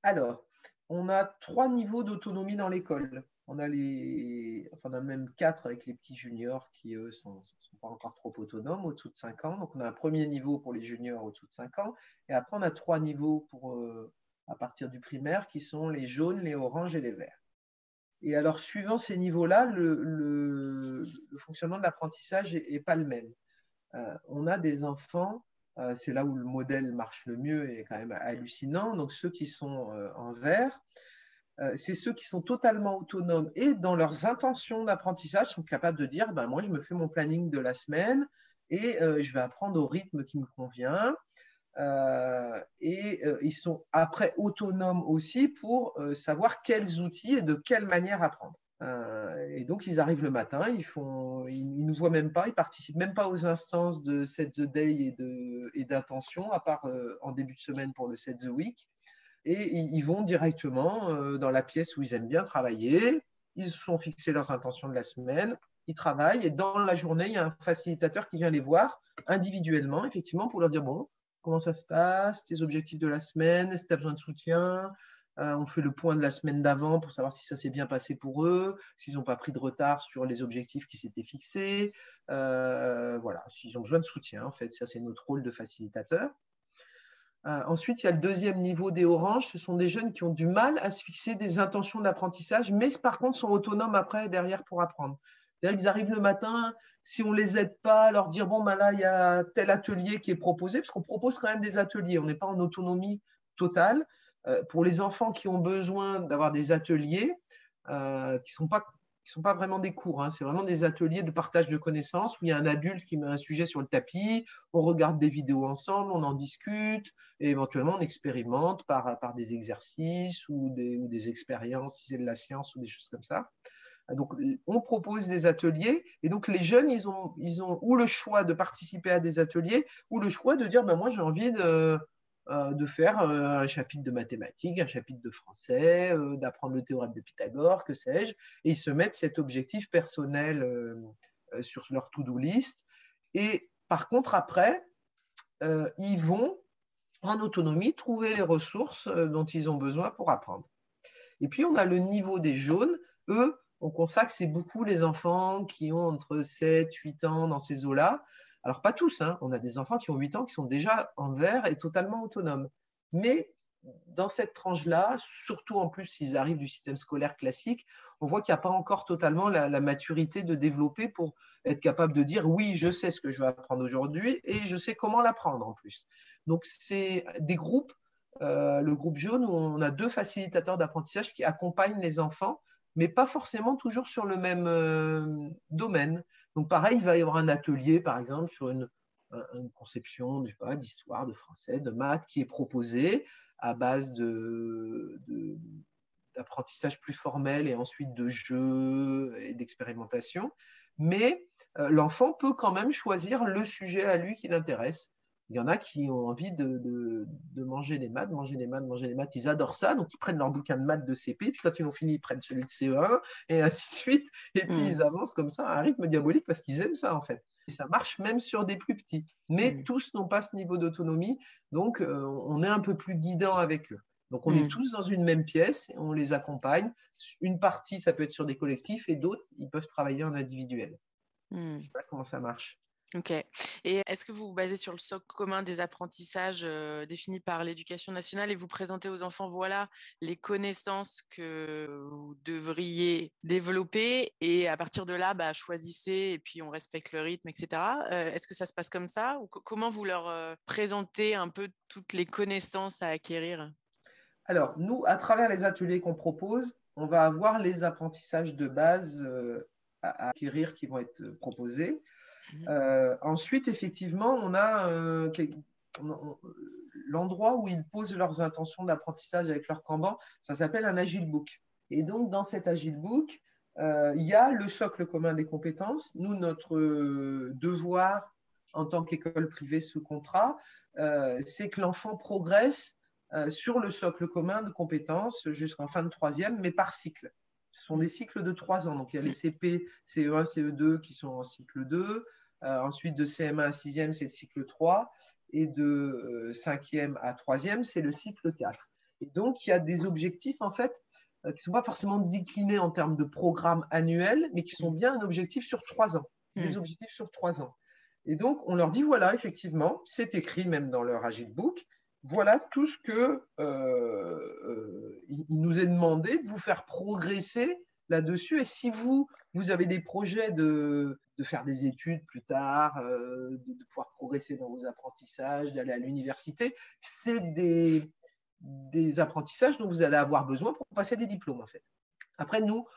Alors, on a trois niveaux d'autonomie dans l'école. On a les, enfin, on a même quatre avec les petits juniors qui, eux, sont, sont pas encore trop autonomes, au-dessous de 5 ans. Donc, on a un premier niveau pour les juniors au-dessous de 5 ans. Et après, on a trois niveaux pour, euh, à partir du primaire qui sont les jaunes, les oranges et les verts. Et alors, suivant ces niveaux-là, le, fonctionnement de l'apprentissage n'est pas le même. Euh, on a des enfants euh, c'est là où le modèle marche le mieux et est quand même hallucinant. Donc ceux qui sont euh, en vert, euh, c'est ceux qui sont totalement autonomes et dans leurs intentions d'apprentissage sont capables de dire, ben, moi je me fais mon planning de la semaine et je vais apprendre au rythme qui me convient. et ils sont après autonomes aussi pour savoir quels outils et de quelle manière apprendre. Euh, et donc, ils arrivent le matin, ils ils, nous voient même pas, ils participent même pas aux instances de Set the Day et d'intention, à part euh, en début de semaine pour le Set the Week. Et ils, vont directement euh, dans la pièce où ils aiment bien travailler. Ils se sont fixés leurs intentions de la semaine, ils travaillent et dans la journée, il y a un facilitateur qui vient les voir individuellement, effectivement, pour leur dire bon, comment ça se passe, tes objectifs de la semaine, que tu as besoin de soutien, euh, on fait le point de la semaine d'avant pour savoir si ça s'est bien passé pour eux, s'ils n'ont pas pris de retard sur les objectifs qui s'étaient fixés. Euh, voilà, s'ils ont besoin de soutien, en fait, ça c'est notre rôle de facilitateur. Euh, ensuite, il y a le deuxième niveau des oranges. Ce sont des jeunes qui ont du mal à se fixer des intentions d'apprentissage, mais par contre sont autonomes après derrière pour apprendre. C'est-à-dire qu'ils arrivent le matin, si on ne les aide pas, leur dire bon, ben là, il y a tel atelier qui est proposé, parce qu'on propose quand même des ateliers, on n'est pas en autonomie totale. Euh, pour les enfants qui ont besoin d'avoir des ateliers, euh, qui ne sont, pas, sont pas vraiment des cours, hein, c'est vraiment des ateliers de partage de connaissances où il y a un adulte qui met un sujet sur le tapis, on regarde des vidéos ensemble, on en discute, et éventuellement on expérimente par, par des exercices ou des, ou des expériences, si c'est de la science ou des choses comme ça. Donc, on propose des ateliers et donc les jeunes, ils ont, ils ont ou le choix de participer à des ateliers ou le choix de dire, ben moi j'ai envie de, de faire euh, un chapitre de mathématiques, un chapitre de français, euh, d'apprendre le théorème de Pythagore, que sais-je, et ils se mettent cet objectif personnel sur leur to-do list. Et par contre, après, ils vont en autonomie trouver les ressources dont ils ont besoin pour apprendre. Et puis, on a le niveau des jaunes. Eux, on consacre, c'est beaucoup les enfants qui ont entre 7, 8 ans dans ces eaux-là. Alors, pas tous, hein. on a des enfants qui ont 8 ans qui sont déjà en vert et totalement autonomes. Mais dans cette tranche-là, surtout en plus s'ils arrivent du système scolaire classique, on voit qu'il n'y a pas encore totalement la, maturité de développer pour être capable de dire oui, je sais ce que je vais apprendre aujourd'hui et je sais comment l'apprendre en plus. Donc, c'est des groupes, euh, le groupe jaune, où on a deux facilitateurs d'apprentissage qui accompagnent les enfants mais pas forcément toujours sur le même euh, domaine. Donc pareil, il va y avoir un atelier, par exemple, sur une, conception d'histoire, de français, de maths, qui est proposé à base d'apprentissage plus formel et ensuite de jeux et d'expérimentation. Mais euh, l'enfant peut quand même choisir le sujet à lui qui l'intéresse. Il y en a qui ont envie de, manger des maths, manger des maths, manger des maths. Ils adorent ça, donc ils prennent leur bouquin de maths de CP, puis quand ils ont fini, ils prennent celui de CE1, et ainsi de suite. Et puis hmm. ils avancent comme ça à un rythme diabolique parce qu'ils aiment ça, en fait. Et ça marche même sur des plus petits. Mais hmm. tous n'ont pas ce niveau d'autonomie, donc euh, on est un peu plus guidant avec eux. Donc on est hmm. tous dans une même pièce, et on les accompagne. Une partie, ça peut être sur des collectifs, et d'autres, ils peuvent travailler en individuel. Je ne sais pas comment ça marche. Ok. Et est-ce que vous vous basez sur le socle commun des apprentissages définis par l'éducation nationale et vous présentez aux enfants, voilà, les connaissances que vous devriez développer et à partir de là, bah, choisissez et puis on respecte le rythme, etc. est-ce que ça se passe comme ça ou comment vous leur présentez un peu toutes les connaissances à acquérir? Alors, nous, à travers les ateliers qu'on propose, on va avoir les apprentissages de base à acquérir qui vont être proposés. Mhm. Euh, ensuite, effectivement, on a euh, l'endroit où ils posent leurs intentions d'apprentissage avec leur Kanban, ça s'appelle un Agile Book. Et donc, dans cet Agile Book, euh, il y a le socle commun des compétences. Nous, notre devoir en tant qu'école privée sous contrat, c'est que l'enfant progresse sur le socle commun de compétences jusqu'en fin de troisième, mais par cycle. Ce sont des cycles de trois ans. Donc, il y a les CP, CE1, CE2 qui sont en cycle 2. Euh, ensuite, de CM1 à 6e, c'est le cycle 3. Et de 5e euh, à 3e, c'est le cycle 4. Et donc, il y a des objectifs, en fait, euh, qui ne sont pas forcément déclinés en termes de programme annuel, mais qui sont bien un objectif sur trois ans. Des hmm. objectifs sur trois ans. Et donc, on leur dit, voilà, effectivement, c'est écrit même dans leur Agile Book, voilà tout ce que euh, il nous est demandé de vous faire progresser là-dessus. Et si vous, vous avez des projets de, faire des études plus tard, euh, de, pouvoir progresser dans vos apprentissages, d'aller à l'université, c'est des, des apprentissages dont vous allez avoir besoin pour passer des diplômes, en fait. Après, nous,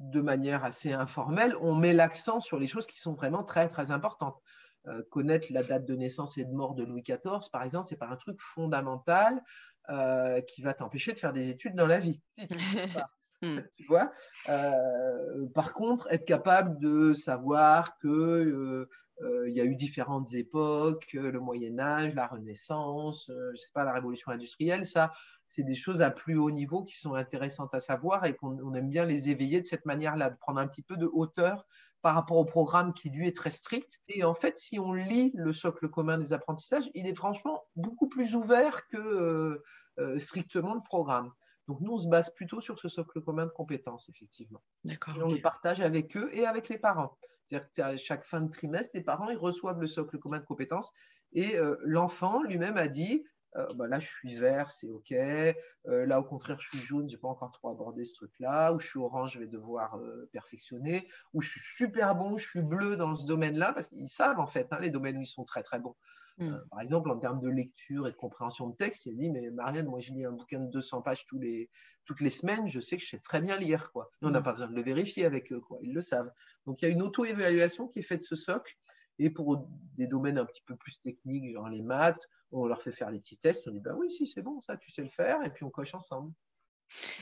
de manière assez informelle, on met l'accent sur les choses qui sont vraiment très, très importantes. Euh, connaître la date de naissance et de mort de Louis XIV, par exemple, c'est pas un truc fondamental euh, qui va t'empêcher de faire des études dans la vie. Hmm. tu vois euh, par contre, être capable de savoir que il y a eu différentes époques, le Moyen Âge, la Renaissance, je sais pas, la Révolution industrielle, ça, c'est des choses à plus haut niveau qui sont intéressantes à savoir et qu'on aime bien les éveiller de cette manière-là, de prendre un petit peu de hauteur par rapport au programme qui lui est très strict. Et en fait, si on lit le socle commun des apprentissages, il est franchement beaucoup plus ouvert que euh, euh, strictement le programme. Donc nous, on se base plutôt sur ce socle commun de compétences, effectivement. D'accord. Et on le partage avec eux et avec les parents. C'est-à-dire qu'à chaque fin de trimestre, les parents ils reçoivent le socle commun de compétences et euh, l'enfant lui-même a dit euh, bah là je suis vert, c'est ok. Euh, là au contraire je suis jaune, j'ai pas encore trop abordé ce truc-là. Ou je suis orange, je vais devoir euh, perfectionner. Ou je suis super bon, je suis bleu dans ce domaine-là parce qu'ils savent en fait hein, les domaines où ils sont très très bons. Hmm. par exemple, en termes de lecture et de compréhension de texte, il a dit Mais Marianne, moi, je lis un bouquin de 200 pages tous les, toutes les semaines, je sais que je sais très bien lire. Quoi. on n'a hmm. pas besoin de le vérifier avec eux, quoi. ils le savent. Donc, il y a une auto-évaluation qui est faite de ce socle. Et pour des domaines un petit peu plus techniques, genre les maths, on leur fait faire les petits tests, on dit bah oui, si c'est bon, ça tu sais le faire, et puis on coche ensemble.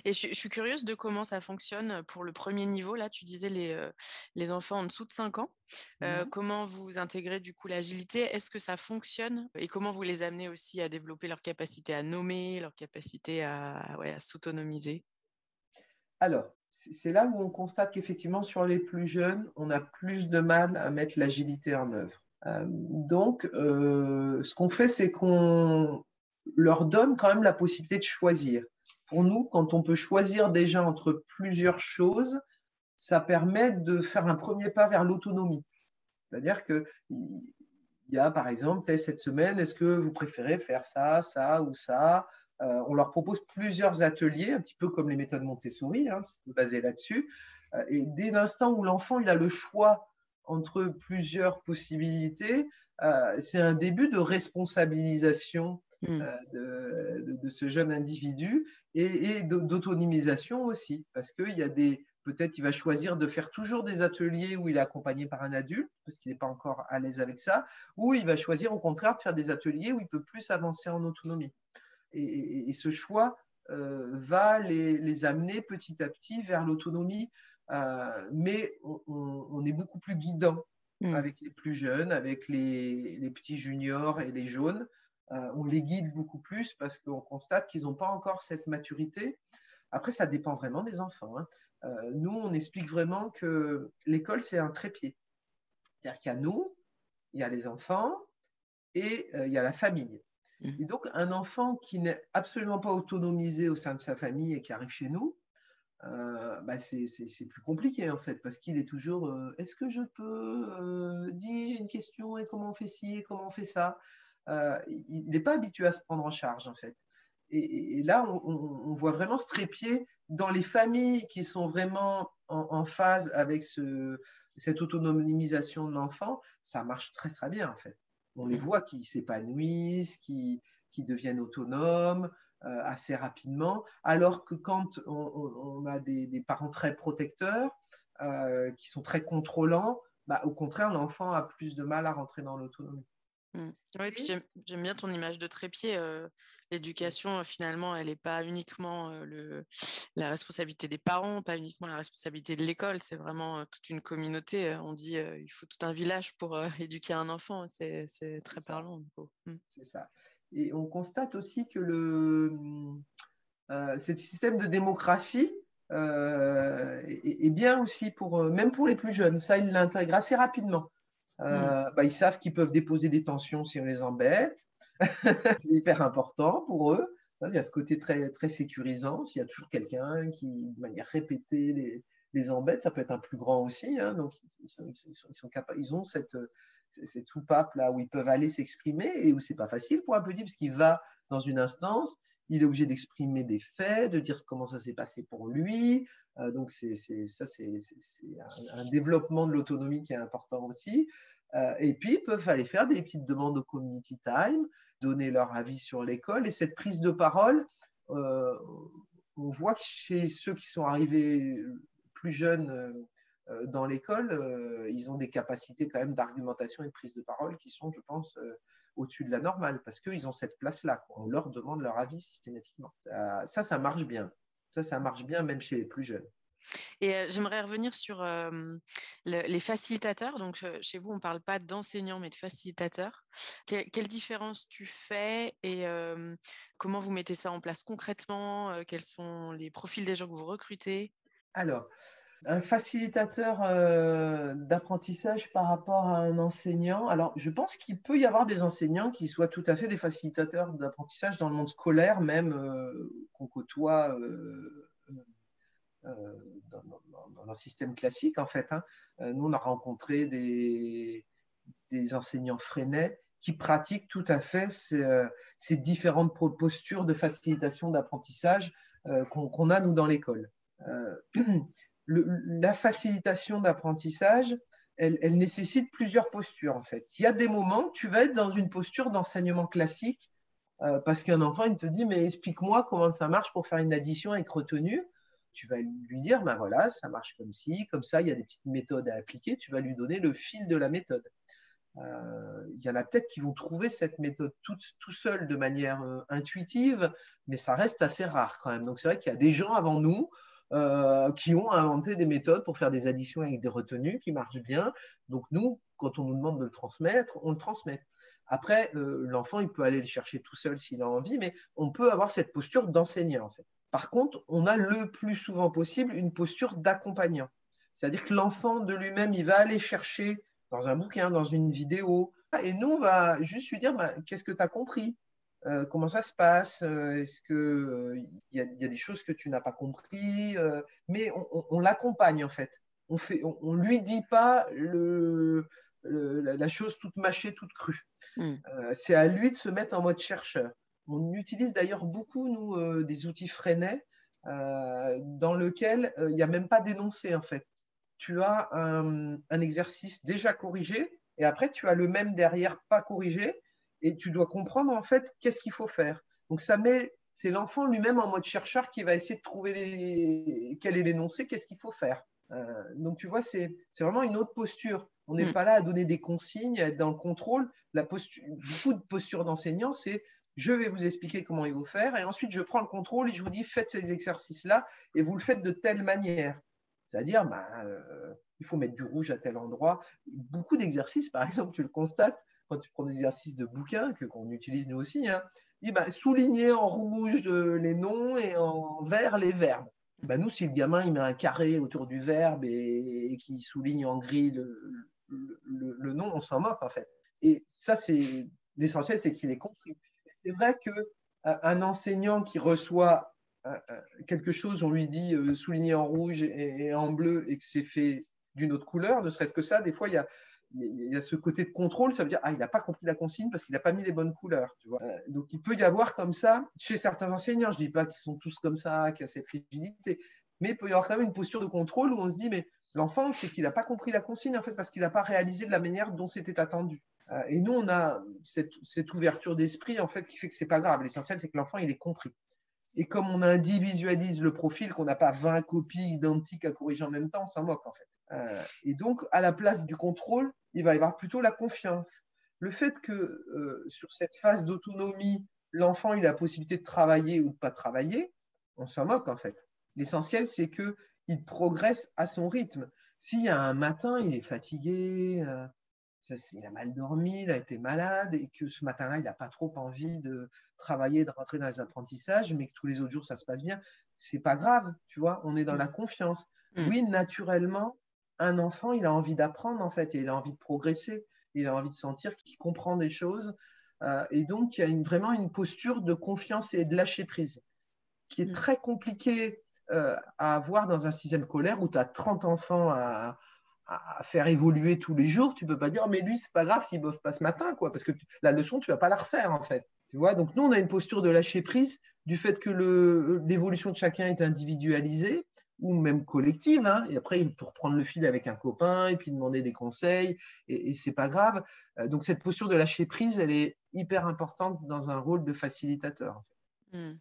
Et je, suis curieuse de comment ça fonctionne pour le premier niveau. Là, tu disais les, euh, les enfants en dessous de 5 ans. Euh, mmh comment vous intégrez du coup l'agilité? Est-ce que ça fonctionne? Et comment vous les amenez aussi à développer leur capacité à nommer, leur capacité à, ouais, à s'autonomiser? Alors, c'est là où on constate qu'effectivement, sur les plus jeunes, on a plus de mal à mettre l'agilité en œuvre. donc, ce qu'on fait, c'est qu'on leur donne quand même la possibilité de choisir. Pour nous, quand on peut choisir déjà entre plusieurs choses, ça permet de faire un premier pas vers l'autonomie. C'est-à-dire qu'il y a, par exemple, cette semaine, est-ce que vous préférez faire ça, ça ou ça? Euh, On leur propose plusieurs ateliers, un petit peu comme les méthodes Montessori, hein, basé là-dessus. Euh, et dès l'instant où l'enfant il a le choix entre plusieurs possibilités, euh, c'est un début de responsabilisation mmh. de, ce jeune individu et, et d'autonomisation aussi, parce qu'il y a des, Peut-être il va choisir de faire toujours des ateliers où il est accompagné par un adulte, parce qu'il n'est pas encore à l'aise avec ça, ou il va choisir au contraire de faire des ateliers où il peut plus avancer en autonomie. Et, ce choix euh, va les, amener petit à petit vers l'autonomie, euh, mais on, est beaucoup plus guidant mm. avec les plus jeunes, avec les, petits juniors et les jaunes. Euh, on les guide beaucoup plus parce qu'on constate qu'ils n'ont pas encore cette maturité. Après, ça dépend vraiment des enfants. Hein. Nous, on explique vraiment que l'école, c'est un trépied. C'est-à-dire qu'il y a nous, il y a les enfants et il y a la famille. Mmh. Et donc, un enfant qui n'est absolument pas autonomisé au sein de sa famille et qui arrive chez nous, euh, bah, c'est plus compliqué en fait, parce qu'il est toujours est-ce que je peux Dis, j'ai une question, et comment on fait ci, et comment on fait ça? Il n'est pas habitué à se prendre en charge en fait. Et, là, on, voit vraiment ce trépied dans les familles qui sont vraiment en, phase avec cette autonomisation de l'enfant. Ça marche très, très bien, en fait. On les voit qui s'épanouissent, qui, deviennent autonomes euh, assez rapidement, alors que quand on, a des, parents très protecteurs, euh, qui sont très contrôlants, bah, au contraire, l'enfant a plus de mal à rentrer dans l'autonomie. Mmh. Oui, puis j'aime bien ton image de trépied. Euh, l'éducation, finalement, elle n'est pas uniquement le, la responsabilité des parents, pas uniquement la responsabilité de l'école, c'est vraiment toute une communauté. On dit il faut tout un village pour éduquer un enfant, c'est très parlant. Mmh. C'est ça. Et on constate aussi que le, mmh, ce système de démocratie est, bien aussi, pour, même pour les plus jeunes. Ça, ils l'intègrent assez rapidement. Mmh. Bah, ils savent qu'ils peuvent déposer des tensions si on les embête. c'est hyper important pour eux. Il y a ce côté très, très sécurisant. S'il y a toujours quelqu'un qui, de manière répétée, les, les, embête, ça peut être un plus grand aussi. Hein. donc, ils, sont, capables, ils ont cette, cette soupape là où ils peuvent aller s'exprimer et où c'est pas facile pour un petit parce qu'il va dans une instance, il est obligé d'exprimer des faits, de dire comment ça s'est passé pour lui. Euh, donc, c'est, ça, c'est, un, un, développement de l'autonomie qui est important aussi. Euh, et puis, ils peuvent aller faire des petites demandes au community time, donner leur avis sur l'école. Et cette prise de parole, euh, on voit que chez ceux qui sont arrivés plus jeunes euh, dans l'école, ils ont des capacités quand même d'argumentation et de prise de parole qui sont, je pense, au-dessus de la normale, parce qu'ils ont cette place-là. On leur demande leur avis systématiquement. ça, ça marche bien. Ça, ça marche bien même chez les plus jeunes. Et j'aimerais revenir sur les facilitateurs. Donc, chez vous, on ne parle pas d'enseignants, mais de facilitateurs. quelle différence tu fais et comment vous mettez ça en place concrètement Quels sont les profils des gens que vous recrutez? Alors, un facilitateur d'apprentissage par rapport à un enseignant. Alors, je pense qu'il peut y avoir des enseignants qui soient tout à fait des facilitateurs d'apprentissage dans le monde scolaire, même qu'on côtoie euh, dans, dans, dans, système classique, en fait. Hein. Euh, nous, on a rencontré des, des enseignants freinais qui pratiquent tout à fait ces, euh, différentes postures de facilitation d'apprentissage qu'on a, nous, dans l'école. la facilitation d'apprentissage, elle, elle, nécessite plusieurs postures, en fait. Il y a des moments où tu vas être dans une posture d'enseignement classique, parce qu'un enfant, il te dit, mais explique-moi comment ça marche pour faire une addition avec retenue tu vas lui dire, ben voilà, ça marche comme ci, comme ça, il y a des petites méthodes à appliquer, tu vas lui donner le fil de la méthode. Euh, il y en a peut-être qui vont trouver cette méthode tout, tout seul de manière euh, intuitive, mais ça reste assez rare quand même. Donc c'est vrai qu'il y a des gens avant nous euh, qui ont inventé des méthodes pour faire des additions avec des retenues qui marchent bien. Donc nous, quand on nous demande de le transmettre, on le transmet. Après, l'enfant, il peut aller le chercher tout seul s'il a envie, mais on peut avoir cette posture d'enseignant en fait. Par contre, on a le plus souvent possible une posture d'accompagnant. C'est-à-dire que l'enfant de lui-même, il va aller chercher dans un bouquin, dans une vidéo. Et nous, on va juste lui dire bah, qu'est-ce que tu as compris? Euh, comment ça se passe? Euh, Est-ce qu'il euh, y, a, y, a des choses que tu n'as pas compris? Mais on, l'accompagne en fait. On ne on, lui dit pas le, la chose toute mâchée, toute crue. Hmm. C'est à lui de se mettre en mode chercheur. On utilise d'ailleurs beaucoup, nous, des outils freinés dans lesquels il n'y a même pas d'énoncé en fait. Tu as un, un exercice déjà corrigé et après tu as le même derrière pas corrigé et tu dois comprendre en fait qu'est-ce qu'il faut faire. Donc ça met, c'est l'enfant lui-même en mode chercheur qui va essayer de trouver les, quel est l'énoncé, qu'est-ce qu'il faut faire. Euh, donc tu vois, c'est vraiment une autre posture. On n'est mm. pas là à donner des consignes, à être dans le contrôle. La posture, beaucoup de postures d'enseignant, c'est je vais vous expliquer comment il faut faire et ensuite je prends le contrôle et je vous dis faites ces exercices-là et vous le faites de telle manière. C'est-à-dire, bah, euh, il faut mettre du rouge à tel endroit. Beaucoup d'exercices, par exemple, tu le constates, quand tu prends des exercices de bouquin, que qu'on utilise nous aussi, hein, bah, souligner en rouge les noms et en vert les verbes. Bah, nous, si le gamin il met un carré autour du verbe et, qui souligne en gris le, nom, on s'en moque en fait. Et ça, c'est l'essentiel, c'est qu'il est compris. C'est vrai que euh, un enseignant qui reçoit euh, euh, quelque chose, on lui dit souligner en rouge et, en bleu et que c'est fait d'une autre couleur, ne serait-ce que ça, des fois, il y a, ce côté de contrôle, ça veut dire ah il n'a pas compris la consigne parce qu'il n'a pas mis les bonnes couleurs, donc il peut y avoir comme ça chez certains enseignants. Je dis pas qu'ils sont tous comme ça, qu'il y a cette rigidité, mais il peut y avoir quand même une posture de contrôle où on se dit mais l'enfant c'est qu'il n'a pas compris la consigne en fait parce qu'il n'a pas réalisé de la manière dont c'était attendu. Euh, et nous on a cette, ouverture d'esprit en fait qui fait que c'est pas grave. L'essentiel c'est que l'enfant il est compris. Et comme on individualise le profil, qu'on n'a pas 20 copies identiques à corriger en même temps, on s'en moque en fait. Euh, et donc, à la place du contrôle, il va y avoir plutôt la confiance. Le fait que euh, sur cette phase d'autonomie, l'enfant il a la possibilité de travailler ou de pas travailler, on s'en moque en fait. L'essentiel, c'est qu'il progresse à son rythme. S'il y a un matin, il est fatigué, il a mal dormi, il a été malade et que ce matin-là, il n'a pas trop envie de travailler, de rentrer dans les apprentissages, mais que tous les autres jours, ça se passe bien, c'est pas grave, tu vois, on est dans la confiance. Mm. Oui, naturellement, un enfant, il a envie d'apprendre en fait, et il a envie de progresser, il a envie de sentir qu'il comprend des choses. Euh, et donc, il y a vraiment une posture de confiance et de lâcher prise qui est mm. très compliquée euh, à avoir dans un système scolaire où tu as 30 enfants à, faire évoluer tous les jours. Tu peux pas dire, mais lui, c'est pas grave s'il ne bosse pas ce matin, quoi, parce que la leçon, tu vas pas la refaire en fait. Tu vois Donc, nous, on a une posture de lâcher prise du fait que l'évolution de chacun est individualisée ou même collective. Hein. et après, il peut reprendre le fil avec un copain et puis demander des conseils, et, et c'est pas grave. Euh, donc, cette posture de lâcher prise, elle est hyper importante dans un rôle de facilitateur. Mmh.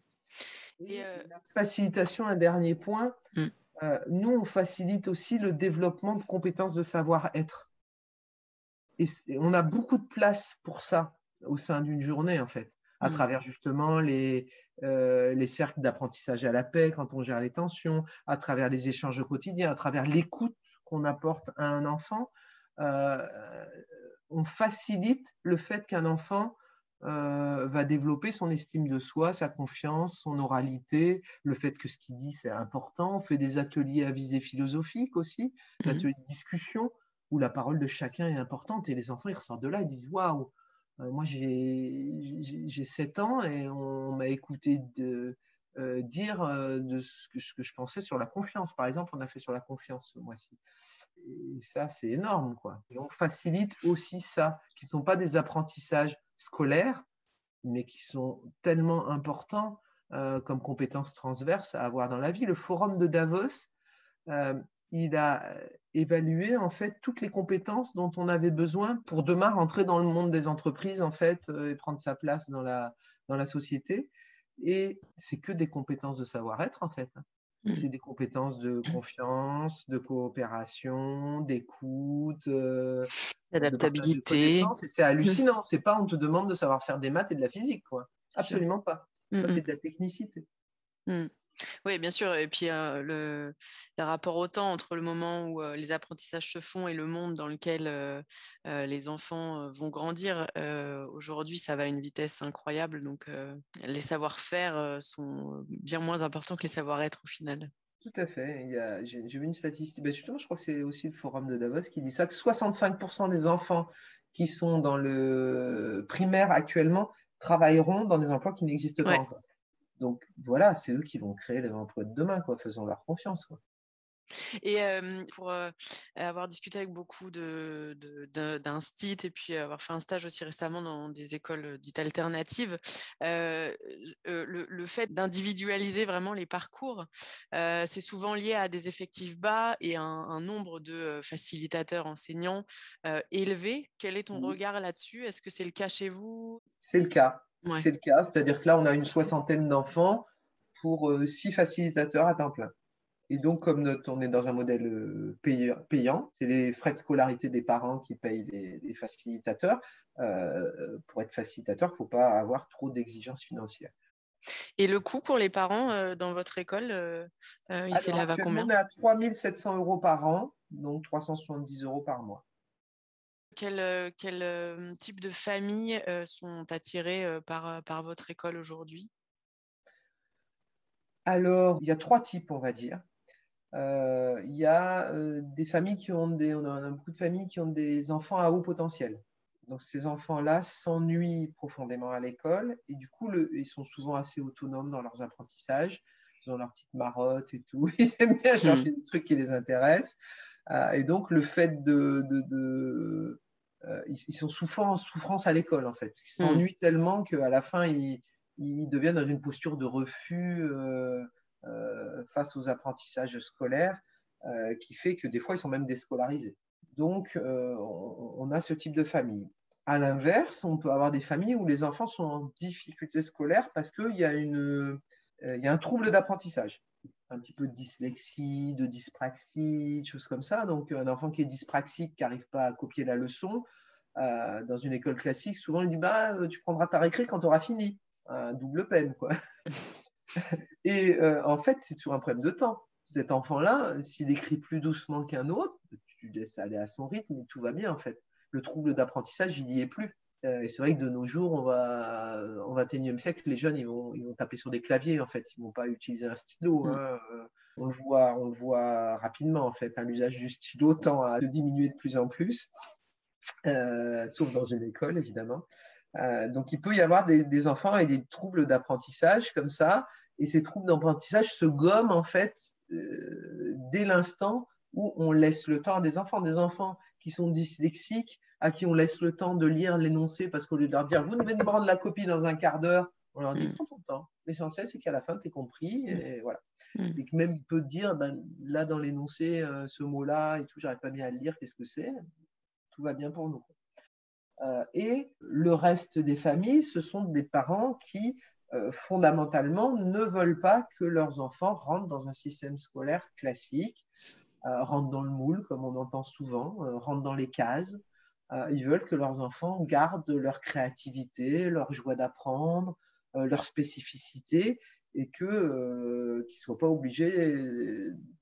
Et euh, La facilitation, un dernier point. Mmh. Euh, nous, on facilite aussi le développement de compétences de savoir-être. Et on a beaucoup de place pour ça au sein d'une journée, en fait, à mmh. travers justement les, euh, les cercles d'apprentissage à la paix quand on gère les tensions, à travers les échanges au quotidien, à travers l'écoute qu'on apporte à un enfant. Euh, on facilite le fait qu'un enfant euh, va développer son estime de soi, sa confiance, son oralité, le fait que ce qu'il dit c'est important. On fait des ateliers à visée philosophique aussi, des mmh ateliers de discussion où la parole de chacun est importante et les enfants ils ressortent de là, ils disent waouh, euh, moi, j'ai 7 ans et on m'a écouté de, euh, dire euh, de ce que, ce que, je pensais sur la confiance. Par exemple, on a fait sur la confiance ce mois-ci. Et ça, c'est énorme. Quoi. Et on facilite aussi ça, qui ne sont pas des apprentissages scolaires, mais qui sont tellement importants comme compétences transverses à avoir dans la vie. Le forum de Davos, il a évalué en fait toutes les compétences dont on avait besoin pour demain rentrer dans le monde des entreprises en fait euh, et prendre sa place dans la, dans la société. Et c'est que des compétences de savoir-être en fait. Hein. Mmh. C'est des compétences de confiance, de coopération, d'écoute, euh, d'adaptabilité. C'est hallucinant. C'est pas on te demande de savoir faire des maths et de la physique, quoi. Absolument pas. Mmh, c'est mmh. de la technicité. Oui, bien sûr. Et puis, le, rapport au temps entre le moment où les apprentissages se font et le monde dans lequel les enfants vont grandir, aujourd'hui, ça va à une vitesse incroyable. Donc, les savoir-faire sont bien moins importants que les savoir-être au final. Tout à fait. J'ai vu une statistique. Ben, justement, je crois que c'est aussi le forum de Davos qui dit ça que 65% des enfants qui sont dans le primaire actuellement travailleront dans des emplois qui n'existent pas encore. Donc voilà, c'est eux qui vont créer les emplois de demain, quoi. Faisons leur confiance. Quoi. Et pour avoir discuté avec beaucoup de, d'instit et puis avoir fait un stage aussi récemment dans des écoles dites alternatives, le, fait d'individualiser vraiment les parcours, c'est souvent lié à des effectifs bas et un, un nombre de facilitateurs enseignants élevé. Quel est ton regard là-dessus? Est-ce que c'est le cas chez vous? C'est le cas. C'est le cas. C'est-à-dire que là, on a une soixantaine d'enfants pour six facilitateurs à temps plein. Et donc, comme on est dans un modèle euh, payant, c'est les frais de scolarité des parents qui payent les, facilitateurs. Euh, pour être facilitateur, il ne faut pas avoir trop d'exigences financières. Et le coût pour les parents euh, dans votre école, il s'élève à combien? On est à 3 700 euros par an, donc 370 euros par mois. Quel, quel type de familles sont attirées par, par votre école aujourd'hui? Alors, il y a trois types, on va dire. Euh, il y a euh, des familles qui ont des, on a, beaucoup de familles qui ont des enfants à haut potentiel. Donc ces enfants-là s'ennuient profondément à l'école et du coup, le, ils sont souvent assez autonomes dans leurs apprentissages. Ils ont leur petite marotte et tout. Ils aiment bien chercher des trucs qui les intéressent. Euh, et donc le fait de, de, ils, sont souvent en souffrance à l'école en fait, parce qu'ils s'ennuient tellement qu'à la fin ils, ils, deviennent dans une posture de refus. Euh, face aux apprentissages scolaires euh, qui fait que des fois, ils sont même déscolarisés. Donc, euh, on, a ce type de famille. À l'inverse, on peut avoir des familles où les enfants sont en difficulté scolaire parce qu'il y, a y a un trouble d'apprentissage. Un petit peu de dyslexie, de dyspraxie, des choses comme ça. Donc, un enfant qui est dyspraxique, qui n'arrive pas à copier la leçon, dans une école classique, souvent, il dit bah, Tu prendras ta récré quand tu auras fini. double peine, quoi. Et euh, en fait, c'est toujours un problème de temps. Cet enfant-là, s'il écrit plus doucement qu'un autre, tu laisses aller à son rythme et tout va bien en fait. Le trouble d'apprentissage, il n'y est plus. Euh, et c'est vrai que de nos jours, on va, au XXIe siècle, les jeunes, ils vont, ils vont taper sur des claviers en fait. Ils ne vont pas utiliser un stylo. Mm. Hein. On le voit, on le voit rapidement en fait. Hein. L'usage du stylo tend à diminuer de plus en plus, euh, sauf dans une école évidemment. donc il peut y avoir des, des enfants avec des troubles d'apprentissage comme ça, et ces troubles d'apprentissage se gomment en fait euh, dès l'instant où on laisse le temps à des enfants, des enfants qui sont dyslexiques, à qui on laisse le temps de lire l'énoncé parce qu'au lieu de leur dire vous devez me rendre la copie dans un quart d'heure, on leur dit tout ton temps. L'essentiel, c'est qu'à la fin, tu es compris. Et voilà. Mm. Et que même il peut dire ben, là, dans l'énoncé, euh, ce mot-là et tout, j'arrive pas bien à le lire, qu'est-ce que c'est? Tout va bien pour nous. Euh, et le reste des familles, ce sont des parents qui euh, fondamentalement, ne veulent pas que leurs enfants rentrent dans un système scolaire classique, rentrent dans le moule, comme on entend souvent, rentrent dans les cases. Ils veulent que leurs enfants gardent leur créativité, leur joie d'apprendre, leur spécificité, et qu'ils ne soient pas obligés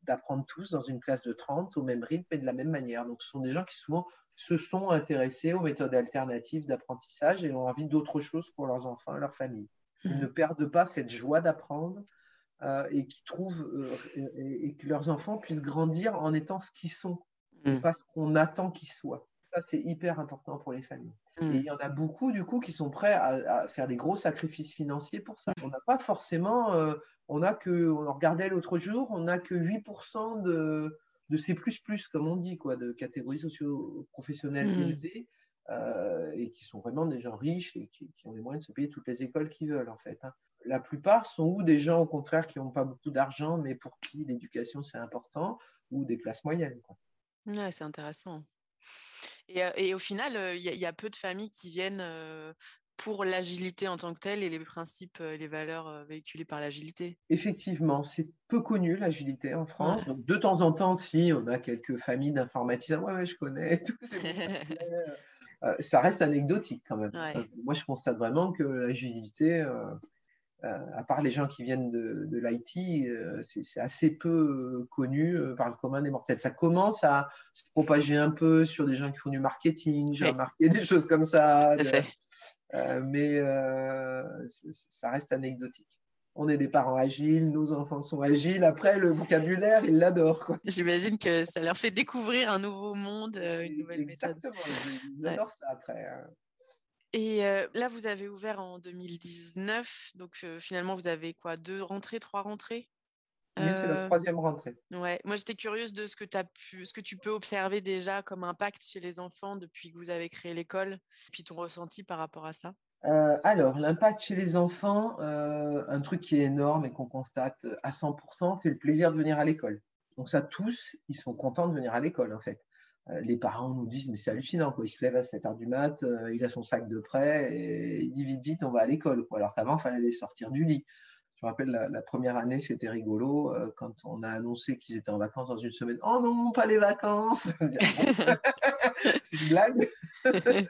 d'apprendre tous dans une classe de 30 au même rythme et de la même manière. Donc, ce sont des gens qui souvent se sont intéressés aux méthodes alternatives d'apprentissage et ont envie d'autre chose pour leurs enfants et leur famille. Ils ne perdent pas cette joie d'apprendre euh, et qui trouvent euh, et, que leurs enfants puissent grandir en étant ce qu'ils sont, mm. pas ce qu'on attend qu'ils soient. Ça, c'est hyper important pour les familles. Mm. Et il y en a beaucoup, du coup, qui sont prêts à, faire des gros sacrifices financiers pour ça. On n'a pas forcément, euh, on a que, on regardait l'autre jour, on n'a que 8% de, de C++, comme on dit, quoi, de catégories socio-professionnelles mm. élevées. Euh, et qui sont vraiment des gens riches et qui, ont les moyens de se payer toutes les écoles qu'ils veulent en fait. Hein. La plupart sont ou des gens au contraire qui n'ont pas beaucoup d'argent mais pour qui l'éducation c'est important ou des classes moyennes. Ouais, c'est intéressant. Et, et, au final, il y, a peu de familles qui viennent pour l'agilité en tant que telle et les principes et les valeurs véhiculées par l'agilité. Effectivement, c'est peu connu l'agilité en France. Donc, de temps en temps, si on a quelques familles d'informatiseurs, ouais, ouais, je connais, ces Euh, ça reste anecdotique quand même. Moi, je constate vraiment que l'agilité, euh, à part les gens qui viennent de, de l'IT, c'est assez peu connu par le commun des mortels. Ça commence à se propager un peu sur des gens qui font du marketing, j'ai remarqué des choses comme ça. mais ça reste anecdotique. on est des parents agiles, nos enfants sont agiles. Après, le vocabulaire, ils l'adorent. J'imagine que ça leur fait découvrir un nouveau monde, euh, une nouvelle Exactement, ils adorent ça après. Et euh, là, vous avez ouvert en 2019, donc euh, finalement, vous avez quoi Deux rentrées, trois rentrées? Oui, c'est la troisième rentrée. Ouais. Moi, j'étais curieuse de ce que, as pu, ce que tu peux observer déjà comme impact chez les enfants depuis que vous avez créé l'école, puis ton ressenti par rapport à ça? Alors, l'impact chez les enfants, un truc qui est énorme et qu'on constate à 100%, c'est le plaisir de venir à l'école. Donc ça, tous, ils sont contents de venir à l'école, en fait. Euh, les parents nous disent, mais c'est hallucinant, quoi. il se lève à 7 h du mat, il a son sac de prêt, et il dit vite, vite, on va à l'école. Alors qu'avant, il fallait les sortir du lit. Je me rappelle, la, première année, c'était rigolo, quand on a annoncé qu'ils étaient en vacances dans une semaine. Oh non, pas les vacances C'est une blague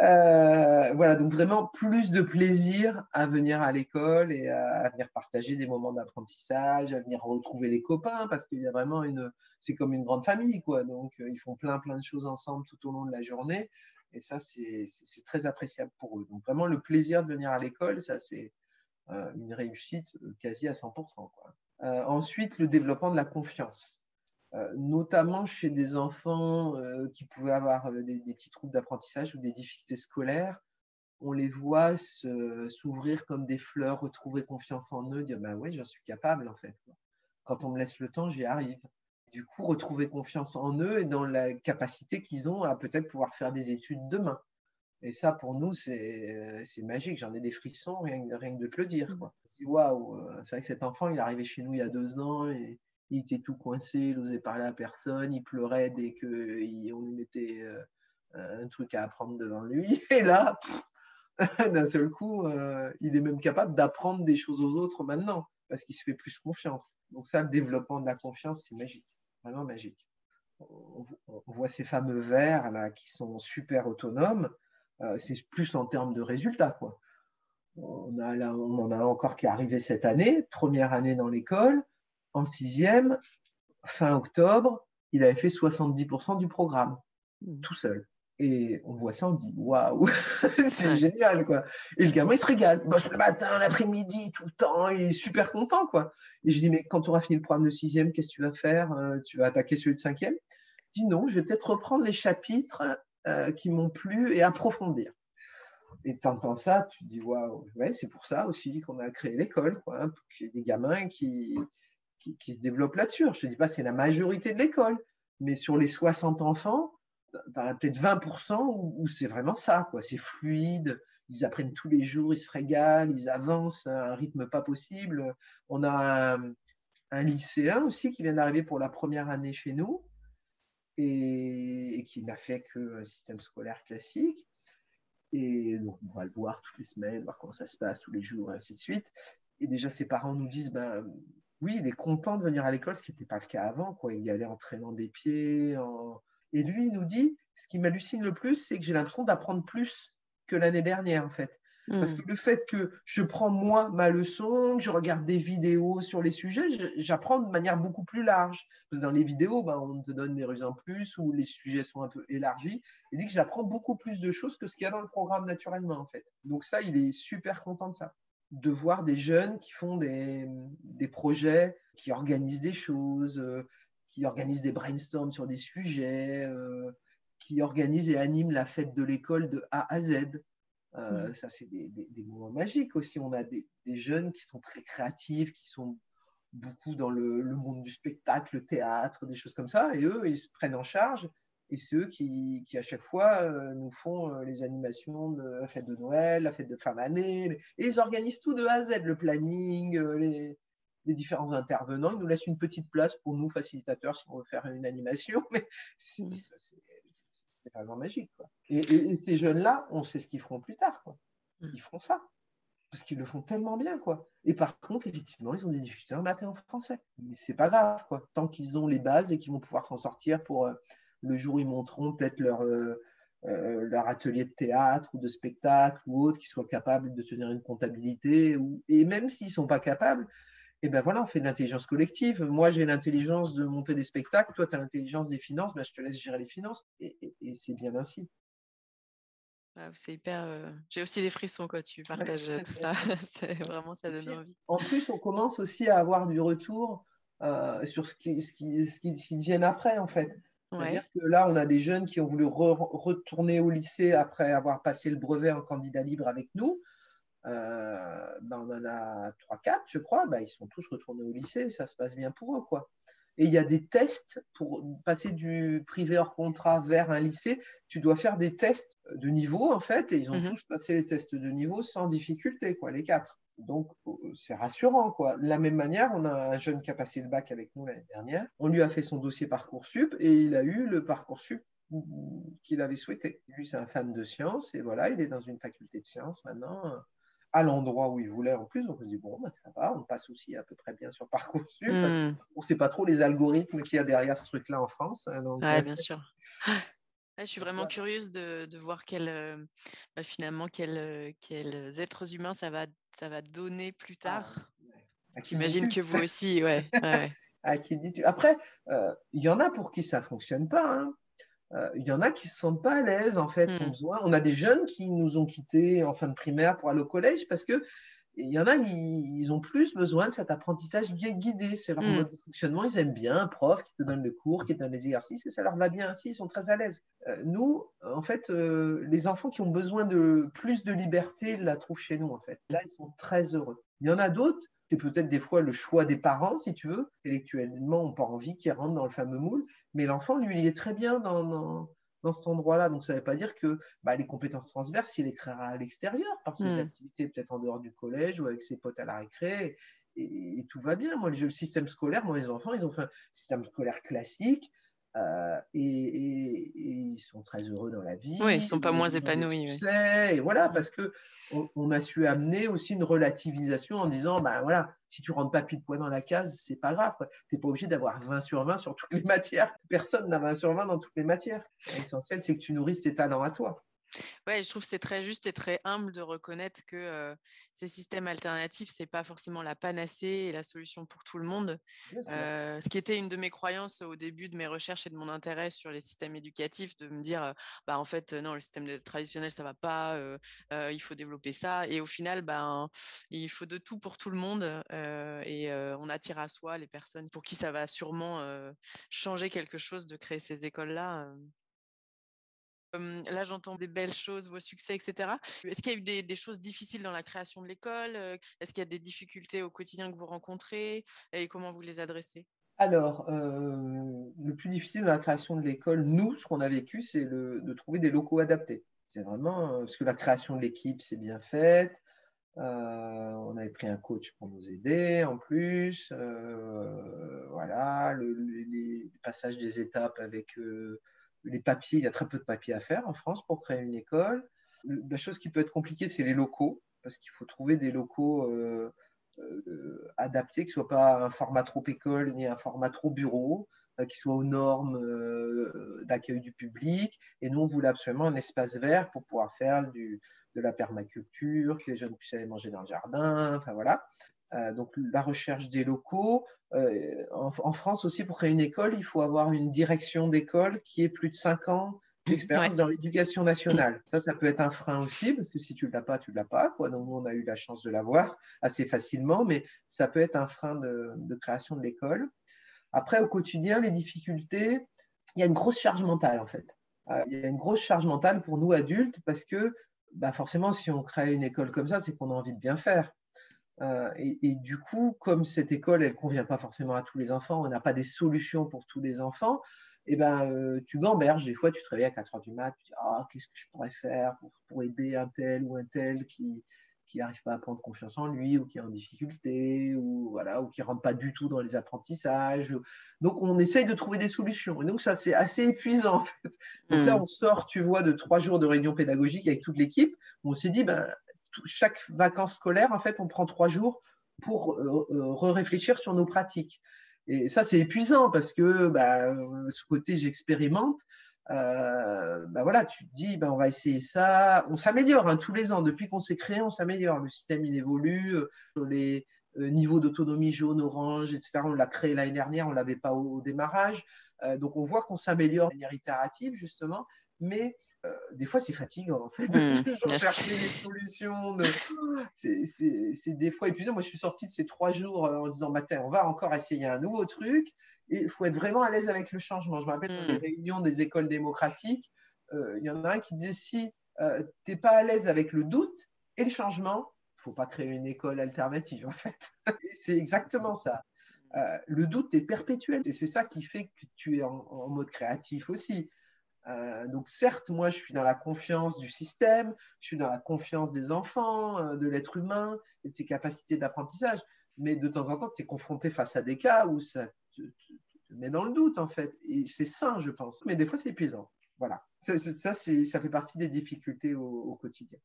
Euh, voilà, donc vraiment plus de plaisir à venir à l'école et à, venir partager des moments d'apprentissage, à venir retrouver les copains, parce qu'il y a vraiment une, c'est comme une grande famille, quoi. Donc euh, ils font plein plein de choses ensemble tout au long de la journée, et ça c'est très appréciable pour eux. Donc vraiment le plaisir de venir à l'école, ça c'est euh, une réussite quasi à 100%. Quoi. ensuite, le développement de la confiance. Euh, notamment chez des enfants euh, qui pouvaient avoir euh, des, petits troubles d'apprentissage ou des difficultés scolaires. On les voit s'ouvrir comme des fleurs, retrouver confiance en eux, dire ben ouais, j'en suis capable en fait. Quand on me laisse le temps, j'y arrive. Du coup, retrouver confiance en eux et dans la capacité qu'ils ont à peut-être pouvoir faire des études demain. Et ça, pour nous, c'est magique. J'en ai des frissons, rien, rien que de te le dire. C'est waouh. C'est vrai que cet enfant, il est arrivé chez nous il y a deux ans et il était tout coincé, il n'osait parler à personne, il pleurait dès qu'on lui mettait euh, un truc à apprendre devant lui. Et là, d'un seul coup, euh, il est même capable d'apprendre des choses aux autres maintenant, parce qu'il se fait plus confiance. Donc ça, le développement de la confiance, c'est magique, vraiment magique. On, voit ces fameux vers là qui sont super autonomes, euh, c'est plus en termes de résultats. Quoi. On, a on en a encore qui est arrivé cette année, première année dans l'école, en sixième, fin octobre, il avait fait 70% du programme, hmm. tout seul. Et on voit ça, on dit waouh, c'est génial quoi. Et le gamin il se régale. le matin, l'après-midi, tout le temps, il est super content quoi. Et je dis mais quand tu auras fini le programme de sixième, qu'est-ce que tu vas faire euh, Tu vas attaquer celui de cinquième? Il dit non, je vais peut-être reprendre les chapitres euh, qui m'ont plu et approfondir. Et tu entends ça, tu te dis waouh, ouais, c'est pour ça aussi qu'on a créé l'école, quoi, hein, pour qu'il y ait des gamins qui, qui, se développent là-dessus. Je ne te dis pas c'est la majorité de l'école, mais sur les 60 enfants, tu as peut-être 20% où, c'est vraiment ça. C'est fluide, ils apprennent tous les jours, ils se régalent, ils avancent à un rythme pas possible. On a un, lycéen aussi qui vient d'arriver pour la première année chez nous et, qui n'a fait que un système scolaire classique. Et donc, on va le voir toutes les semaines, voir comment ça se passe tous les jours, et ainsi de suite. Et déjà, ses parents nous disent, ben, oui, il est content de venir à l'école, ce qui n'était pas le cas avant. Quoi. Il y allait en traînant des pieds. Et lui, il nous dit, ce qui m'hallucine le plus, c'est que j'ai l'impression d'apprendre plus que l'année dernière, en fait. Parce que hmm. le fait que je prends moi ma leçon, que je regarde des vidéos sur les sujets, j'apprends de manière beaucoup plus large. Parce que dans les vidéos, ben, on te donne des ruses en plus ou les sujets sont un peu élargis. Et dit que j'apprends beaucoup plus de choses que ce qu'il y a dans le programme naturellement, en fait. Donc ça, il est super content de ça de voir des jeunes qui font des, projets, qui organisent des choses, euh, qui organisent des brainstorms sur des sujets, euh, qui organisent et animent la fête de l'école de A à Z. Euh. Ça, c'est des, moments magiques aussi. On a des, jeunes qui sont très créatifs, qui sont beaucoup dans le, le, monde du spectacle, le théâtre, des choses comme ça. Et eux, ils se prennent en charge et c'est eux qui, à chaque fois, euh, nous font euh, les animations de la fête de Noël, la fête de fin d'année. Et ils organisent tout de A à Z, le planning, euh, les, différents intervenants. Ils nous laissent une petite place pour nous, facilitateurs, si on veut faire une animation. Mais c'est vraiment magique. Et, ces jeunes-là, on sait ce qu'ils feront plus tard. Quoi. Mm. Ils feront ça. Parce qu'ils le font tellement bien. Quoi. Et par contre, effectivement, ils ont des difficultés en et en français. Mais c'est pas grave. Quoi. Tant qu'ils ont les bases et qu'ils vont pouvoir s'en sortir pour le jour où ils monteront peut-être leur, euh, euh, leur atelier de théâtre ou de spectacle ou autre, qui soient capables de tenir une comptabilité. Ou... Et même s'ils ne sont pas capables, eh ben voilà, on fait de l'intelligence collective. Moi, j'ai l'intelligence de monter des spectacles, toi, tu as l'intelligence des finances, ben, je te laisse gérer les finances. Et, c'est bien ainsi. c'est hyper. J'ai aussi des frissons quand tu partages tout ça. c'est vraiment ça donne envie. En plus, on commence aussi à avoir du retour sur ce qui, ce qui, ce qui, après, en fait. C'est-à-dire que là, on a des jeunes qui ont voulu retourner au lycée après avoir passé le brevet en candidat libre avec nous. Euh, ben on en a 3-4, je crois. Ben, ils sont tous retournés au lycée. Ça se passe bien pour eux. Quoi. Et il y a des tests pour passer du privé hors contrat vers un lycée. Tu dois faire des tests de niveau, en fait. Et ils ont mhm. tous passé les tests de niveau sans difficulté, quoi, les quatre. Donc, euh, c'est rassurant. Quoi. De la même manière, on a un jeune qui a passé le bac avec nous l'année dernière. On lui a fait son dossier Parcoursup et il a eu le Parcoursup qu'il avait souhaité. Lui, c'est un fan de sciences et voilà, il est dans une faculté de sciences maintenant, à l'endroit où il voulait en plus. Donc, on se dit, bon, bah, ça va, on passe aussi à peu près bien sur Parcoursup parce hmm. qu'on ne sait pas trop les algorithmes qu'il y a derrière ce truc-là en France. Hein, donc, ouais, euh, bien sûr. je suis vraiment curieuse de, de voir quel, euh, bah, finalement quels, quels êtres humains ça va ça va donner plus ah, tard. J'imagine que vous aussi, ouais. à qui dis-tu? Après, euh, il y en a pour qui ça fonctionne pas. Hein. Euh, il y en a qui se sentent pas à l'aise en fait. Hmm. On, a des jeunes qui nous ont quittés en fin de primaire pour aller au collège parce que il y en a, ils, ont plus besoin de cet apprentissage guidé. C'est leur hmm. mode de fonctionnement. Ils aiment bien un prof qui te donne le cours, qui te donne les exercices, et ça leur va bien ainsi. Ils sont très à l'aise. Euh, nous, en fait, euh, les enfants qui ont besoin de plus de liberté la trouvent chez nous. En fait, là, ils sont très heureux. Il y en a d'autres. C'est peut-être des fois le choix des parents, si tu veux. Intellectuellement, on n'a pas envie qu'ils rentrent dans le fameux moule, mais l'enfant, lui, il est très bien dans dans cet endroit-là. Donc, ça ne veut pas dire que bah, les compétences transverses, il les créera à l'extérieur, par ses hmm. activités peut-être en dehors du collège ou avec ses potes à la récré. Et, tout va bien. Moi, le système scolaire, moi, les enfants, ils ont fait un système scolaire classique. Euh, et, ils sont très heureux dans la vie. Oui, ils ne sont pas moins épanouis. Et voilà, mm. parce que on, a su amener aussi une relativisation en disant, bah voilà, si tu rentres pas pile poids dans la case, c'est pas grave. Tu n'es pas obligé d'avoir 20 sur 20 sur toutes les matières. Personne n'a 20 sur 20 dans toutes les matières. L'essentiel, c'est que tu nourrisses tes talents à toi. Ouais, je trouve que c'est très juste et très humble de reconnaître que ces systèmes alternatifs, c'est pas forcément la panacée et la solution pour tout le monde. ce qui était une de mes croyances au début de mes recherches et de mon intérêt sur les systèmes éducatifs, de me dire, bah en fait, non, le système traditionnel, ça va pas, il faut développer ça. Et au final, ben, il faut de tout pour tout le monde et on attire à soi les personnes pour qui ça va sûrement changer quelque chose de créer ces écoles-là là, j'entends des belles choses, vos succès, etc. Est-ce qu'il y a eu des, choses difficiles dans la création de l'école Est-ce qu'il y a des difficultés au quotidien que vous rencontrez? Et comment vous les adressez? Alors, le plus difficile dans la création de l'école, nous, ce qu'on a vécu, c'est de trouver des locaux adaptés. C'est vraiment parce que la création de l'équipe, c'est bien faite. on avait pris un coach pour nous aider en plus. voilà, le, les passages des étapes avec les papiers, il y a très peu de papiers à faire en France pour créer une école. La chose qui peut être compliquée, c'est les locaux, parce qu'il faut trouver des locaux euh, euh, adaptés, qui ne soient pas un format trop école ni un format trop bureau, euh, qui soient aux normes d'accueil du public. Et nous, on voulait absolument un espace vert pour pouvoir faire de la permaculture, que les jeunes puissent aller manger dans le jardin, enfin voilà. Euh, donc la recherche des locaux. Euh, en, France aussi, pour créer une école, il faut avoir une direction d'école qui ait plus de 5 ans d'expérience dans l'éducation nationale. Ça, ça peut être un frein aussi, parce que si tu ne l'as pas, tu ne l'as pas. Quoi. Donc nous, on a eu la chance de l'avoir assez facilement, mais ça peut être un frein de, création de l'école. Après, au quotidien, les difficultés, il y a une grosse charge mentale en fait. Euh, il y a une grosse charge mentale pour nous adultes parce que bah forcément, si on crée une école comme ça, c'est qu'on a envie de bien faire. Euh, et, du coup, comme cette école, elle ne convient pas forcément à tous les enfants, on n'a pas des solutions pour tous les enfants, et eh ben, euh, tu gamberges. Des fois, tu te réveilles à 4 heures du mat, tu dis ah, qu'est-ce que je pourrais faire pour, aider un tel ou un tel qui qui n'arrive pas à prendre confiance en lui ou qui est en difficulté ou voilà ou qui rentre pas du tout dans les apprentissages. Donc on essaye de trouver des solutions. Et donc ça c'est assez épuisant. En fait. Donc là hmm. on sort, tu vois, de trois jours de réunion pédagogique avec toute l'équipe. On s'est dit ben chaque vacances scolaire, en fait, on prend trois jours pour euh, euh, réfléchir sur nos pratiques. Et ça, c'est épuisant parce que bah, ce côté j'expérimente, euh, bah voilà, tu te dis, bah, on va essayer ça. On s'améliore hein, tous les ans. Depuis qu'on s'est créé, on s'améliore. Le système, il évolue. Les niveaux d'autonomie jaune, orange, etc., on l'a créé l'année dernière, on ne l'avait pas au, démarrage. donc, on voit qu'on s'améliore de manière itérative, justement. Mais des fois, c'est fatigant, en fait, de mmh, toujours chercher des solutions. De... C'est des fois épuisant. Moi, je suis sortie de ces trois jours en se disant, bah, on va encore essayer un nouveau truc. Et il faut être vraiment à l'aise avec le changement. Je me rappelle dans les mmh. réunions des écoles démocratiques, il y en a un qui disait, si tu n'es pas à l'aise avec le doute et le changement, il ne faut pas créer une école alternative, en fait. c'est exactement ça. Euh, le doute est perpétuel et c'est ça qui fait que tu es en, mode créatif aussi. Euh, donc certes, moi, je suis dans la confiance du système, je suis dans la confiance des enfants, euh, de l'être humain et de ses capacités d'apprentissage. Mais de temps en temps, tu es confronté face à des cas où ça te, met dans le doute, en fait. Et c'est sain, je pense. Mais des fois, c'est épuisant. Voilà. Ça, ça, ça fait partie des difficultés au quotidien.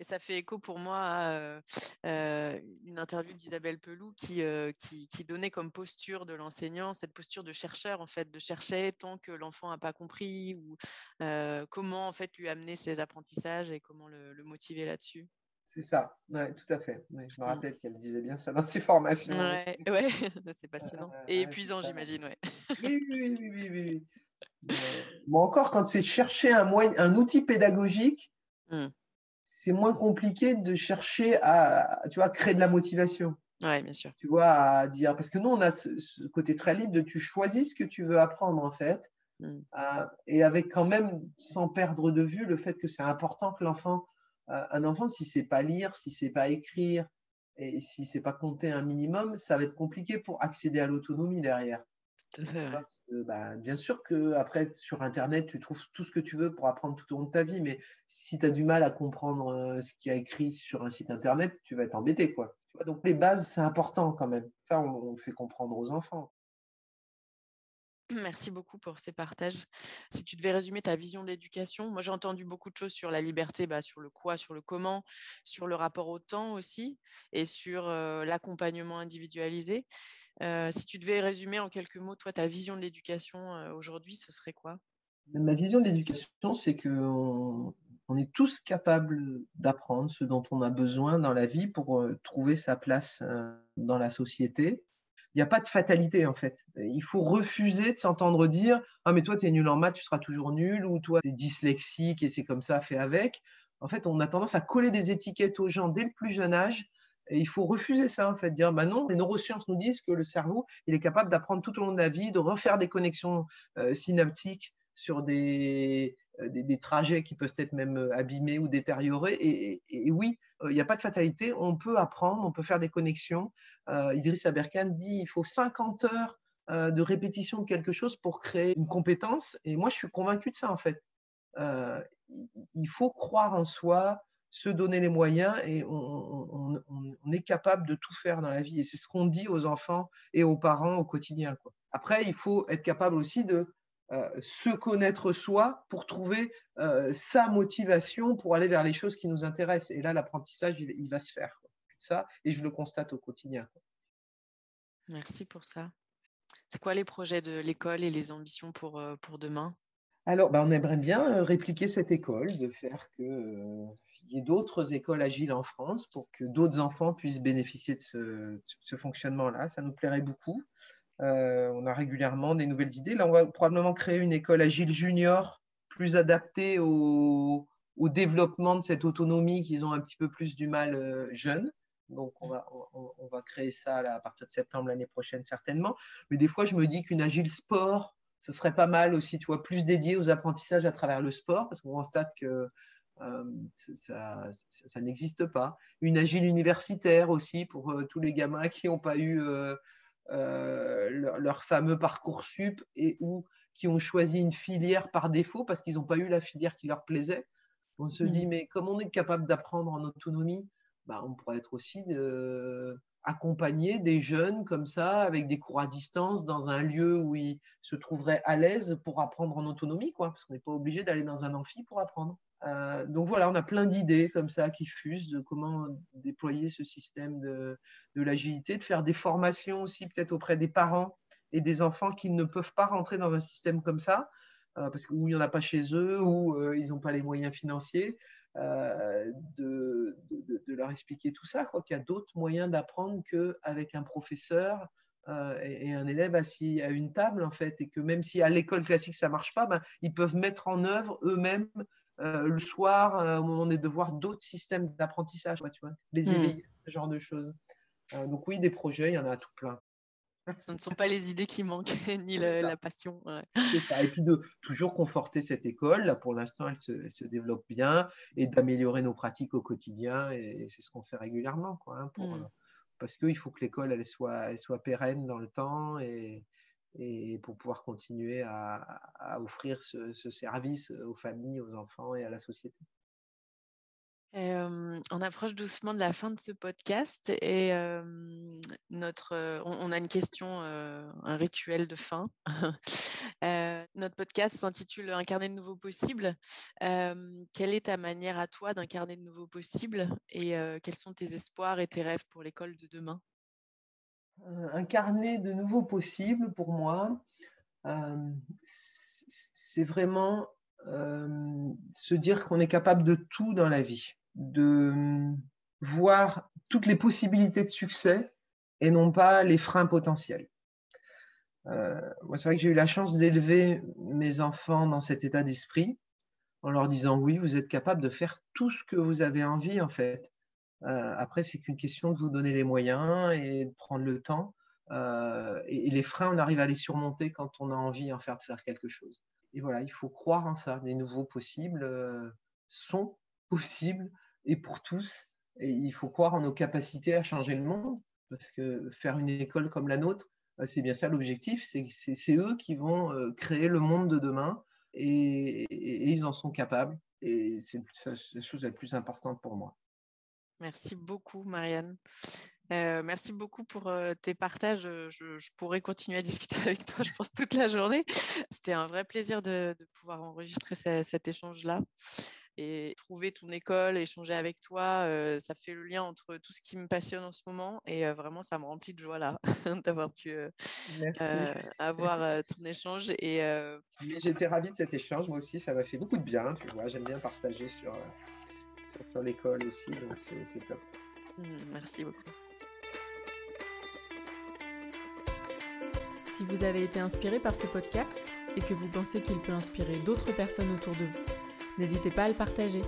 Et ça fait écho pour moi à une interview d'Isabelle Peloux qui, qui, donnait comme posture de l'enseignant cette posture de chercheur, en fait, de chercher tant que l'enfant n'a pas compris ou comment en fait lui amener ses apprentissages et comment le, motiver là-dessus. C'est ça, ouais, tout à fait. je me mmh. rappelle qu'elle disait bien ça dans ses formations. Ouais, ouais. c'est passionnant. et épuisant, j'imagine, ouais. oui, oui, oui, oui, oui. Bon, encore, quand c'est chercher un, moyen, un outil pédagogique, mmh c'est moins compliqué de chercher à, tu vois, créer de la motivation. Oui, bien sûr. Tu vois, à dire, parce que nous, on a ce, côté très libre de tu choisis ce que tu veux apprendre, en fait, mm. euh, et avec quand même, sans perdre de vue, le fait que c'est important que l'enfant, euh, un enfant, s'il ne sait pas lire, s'il ne sait pas écrire, et s'il ne sait pas compter un minimum, ça va être compliqué pour accéder à l'autonomie derrière. Bah, bien sûr que après sur Internet, tu trouves tout ce que tu veux pour apprendre tout au long de ta vie, mais si tu as du mal à comprendre euh, ce qui a écrit sur un site Internet, tu vas être embêté. Quoi. Donc les bases, c'est important quand même. Ça, on, fait comprendre aux enfants. Merci beaucoup pour ces partages. Si tu devais résumer ta vision de l'éducation, moi j'ai entendu beaucoup de choses sur la liberté, bah, sur le quoi, sur le comment, sur le rapport au temps aussi, et sur euh, l'accompagnement individualisé si tu devais résumer en quelques mots, toi, ta vision de l'éducation aujourd'hui, ce serait quoi? Ma vision de l'éducation, c'est qu'on on est tous capables d'apprendre ce dont on a besoin dans la vie pour trouver sa place dans la société. Il n'y a pas de fatalité en fait. Il faut refuser de s'entendre dire Ah, mais toi, tu es nul en maths, tu seras toujours nul, ou toi, tu es dyslexique et c'est comme ça, fait avec. En fait, on a tendance à coller des étiquettes aux gens dès le plus jeune âge et il faut refuser ça, en fait, dire bah non, les neurosciences nous disent que le cerveau, il est capable d'apprendre tout au long de la vie, de refaire des connexions euh, synaptiques sur des, euh, des, trajets qui peuvent être même euh, abîmés ou détériorés. Et, oui, il n'y a pas de fatalité, on peut apprendre, on peut faire des connexions. Idriss Aberkan dit il faut 50 heures de répétition de quelque chose pour créer une compétence. Et moi, je suis convaincu de ça, en fait. il faut croire en soi, se donner les moyens et on, est capable de tout faire dans la vie. Et c'est ce qu'on dit aux enfants et aux parents au quotidien. Quoi. Après, il faut être capable aussi de euh, se connaître soi pour trouver euh, sa motivation pour aller vers les choses qui nous intéressent. Et là, l'apprentissage, il, va se faire. Ça, et je le constate au quotidien. Merci pour ça. C'est quoi les projets de l'école et les ambitions pour, euh, pour demain? Alors, bah, on aimerait bien répliquer cette école, de faire que il y ait d'autres écoles agiles en France pour que d'autres enfants puissent bénéficier de ce, fonctionnement-là. Ça nous plairait beaucoup. Euh, on a régulièrement des nouvelles idées. Là, on va probablement créer une école agile junior plus adaptée au, développement de cette autonomie qu'ils ont un petit peu plus du mal euh, jeunes. Donc, on va, on, va créer ça à partir de septembre l'année prochaine, certainement. Mais des fois, je me dis qu'une agile sport, ce serait pas mal aussi, tu vois, plus dédié aux apprentissages à travers le sport, parce qu'on constate que euh, ça, n'existe pas. Une agile universitaire aussi pour euh, tous les gamins qui n'ont pas eu euh, leur, fameux parcours sup et ou qui ont choisi une filière par défaut parce qu'ils n'ont pas eu la filière qui leur plaisait. On se dit, mmh. mais comme on est capable d'apprendre en autonomie, bah, on pourrait être aussi de, accompagner des jeunes comme ça, avec des cours à distance, dans un lieu où ils se trouveraient à l'aise pour apprendre en autonomie, quoi, parce qu'on n'est pas obligé d'aller dans un amphi pour apprendre. Euh, donc voilà, on a plein d'idées comme ça qui fusent de comment déployer ce système de, l'agilité, de faire des formations aussi peut-être auprès des parents et des enfants qui ne peuvent pas rentrer dans un système comme ça, parce qu'il n'y en a pas chez eux, ou euh, ils n'ont pas les moyens financiers, de, leur expliquer tout ça, qu'il y a d'autres moyens d'apprendre qu'avec un professeur et, un élève assis à une table, en fait, et que même si à l'école classique ça marche pas, ben, ils peuvent mettre en œuvre eux-mêmes le soir, au moment des devoirs, d'autres systèmes d'apprentissage, tu vois, les hmm. éveiller, ce genre de choses. donc oui, des projets, il y en a tout plein. Ce ne sont pas les idées qui manquent, ni la passion. Et puis de toujours conforter cette école. Là, pour l'instant, elle se, développe bien et d'améliorer nos pratiques au quotidien. Et, c'est ce qu'on fait régulièrement. Quoi, hein, pour, mmh. Parce qu'il faut que l'école elle soit, elle soit pérenne dans le temps et, et pour pouvoir continuer à, offrir ce, service aux familles, aux enfants et à la société on approche doucement de la fin de ce podcast et notre, on, a une question, un rituel de fin. notre podcast s'intitule Incarner de nouveaux possibles. quelle est ta manière à toi d'incarner de nouveaux possibles et quels sont tes espoirs et tes rêves pour l'école de demain? Incarner de nouveaux possibles, pour moi, c'est vraiment se dire qu'on est capable de tout dans la vie de hum, voir toutes les possibilités de succès et non pas les freins potentiels. Euh, moi, c'est vrai que j'ai eu la chance d'élever mes enfants dans cet état d'esprit en leur disant oui, vous êtes capable de faire tout ce que vous avez envie en fait. Euh, après, c'est qu'une question de vous donner les moyens et de prendre le temps. Euh, et, les freins, on arrive à les surmonter quand on a envie en faire de faire quelque chose. Et voilà, il faut croire en ça. Les nouveaux possibles sont possibles et pour tous. Il faut croire en nos capacités à changer le monde, parce que faire une école comme la nôtre, euh, c'est bien ça l'objectif, c'est eux qui vont euh, créer le monde de demain, et, ils en sont capables, et c'est la chose la plus importante pour moi. Merci beaucoup, Marianne. Euh, merci beaucoup pour tes partages. Je, pourrais continuer à discuter avec toi, je pense, toute la journée. C'était un vrai plaisir de, pouvoir enregistrer cet échange-là et trouver ton école, échanger avec toi, ça fait le lien entre tout ce qui me passionne en ce moment et vraiment ça me remplit de joie là d'avoir pu avoir ton échange et j'étais ravie de cet échange moi aussi ça m'a fait beaucoup de bien tu vois j'aime bien partager sur, sur, l'école aussi donc c'est top. Mmh, merci beaucoup. Si vous avez été inspiré par ce podcast et que vous pensez qu'il peut inspirer d'autres personnes autour de vous n'hésitez pas à le partager.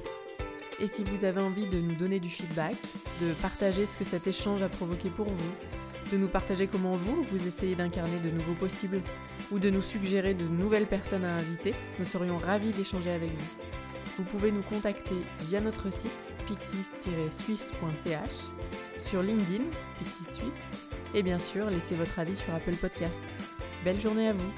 Et si vous avez envie de nous donner du feedback, de partager ce que cet échange a provoqué pour vous, de nous partager comment vous, vous essayez d'incarner de nouveaux possibles, ou de nous suggérer de nouvelles personnes à inviter, nous serions ravis d'échanger avec vous. Vous pouvez nous contacter via notre site pixis-suisse.ch, sur LinkedIn, Pixis Suisse, et bien sûr laisser votre avis sur Apple Podcast. Belle journée à vous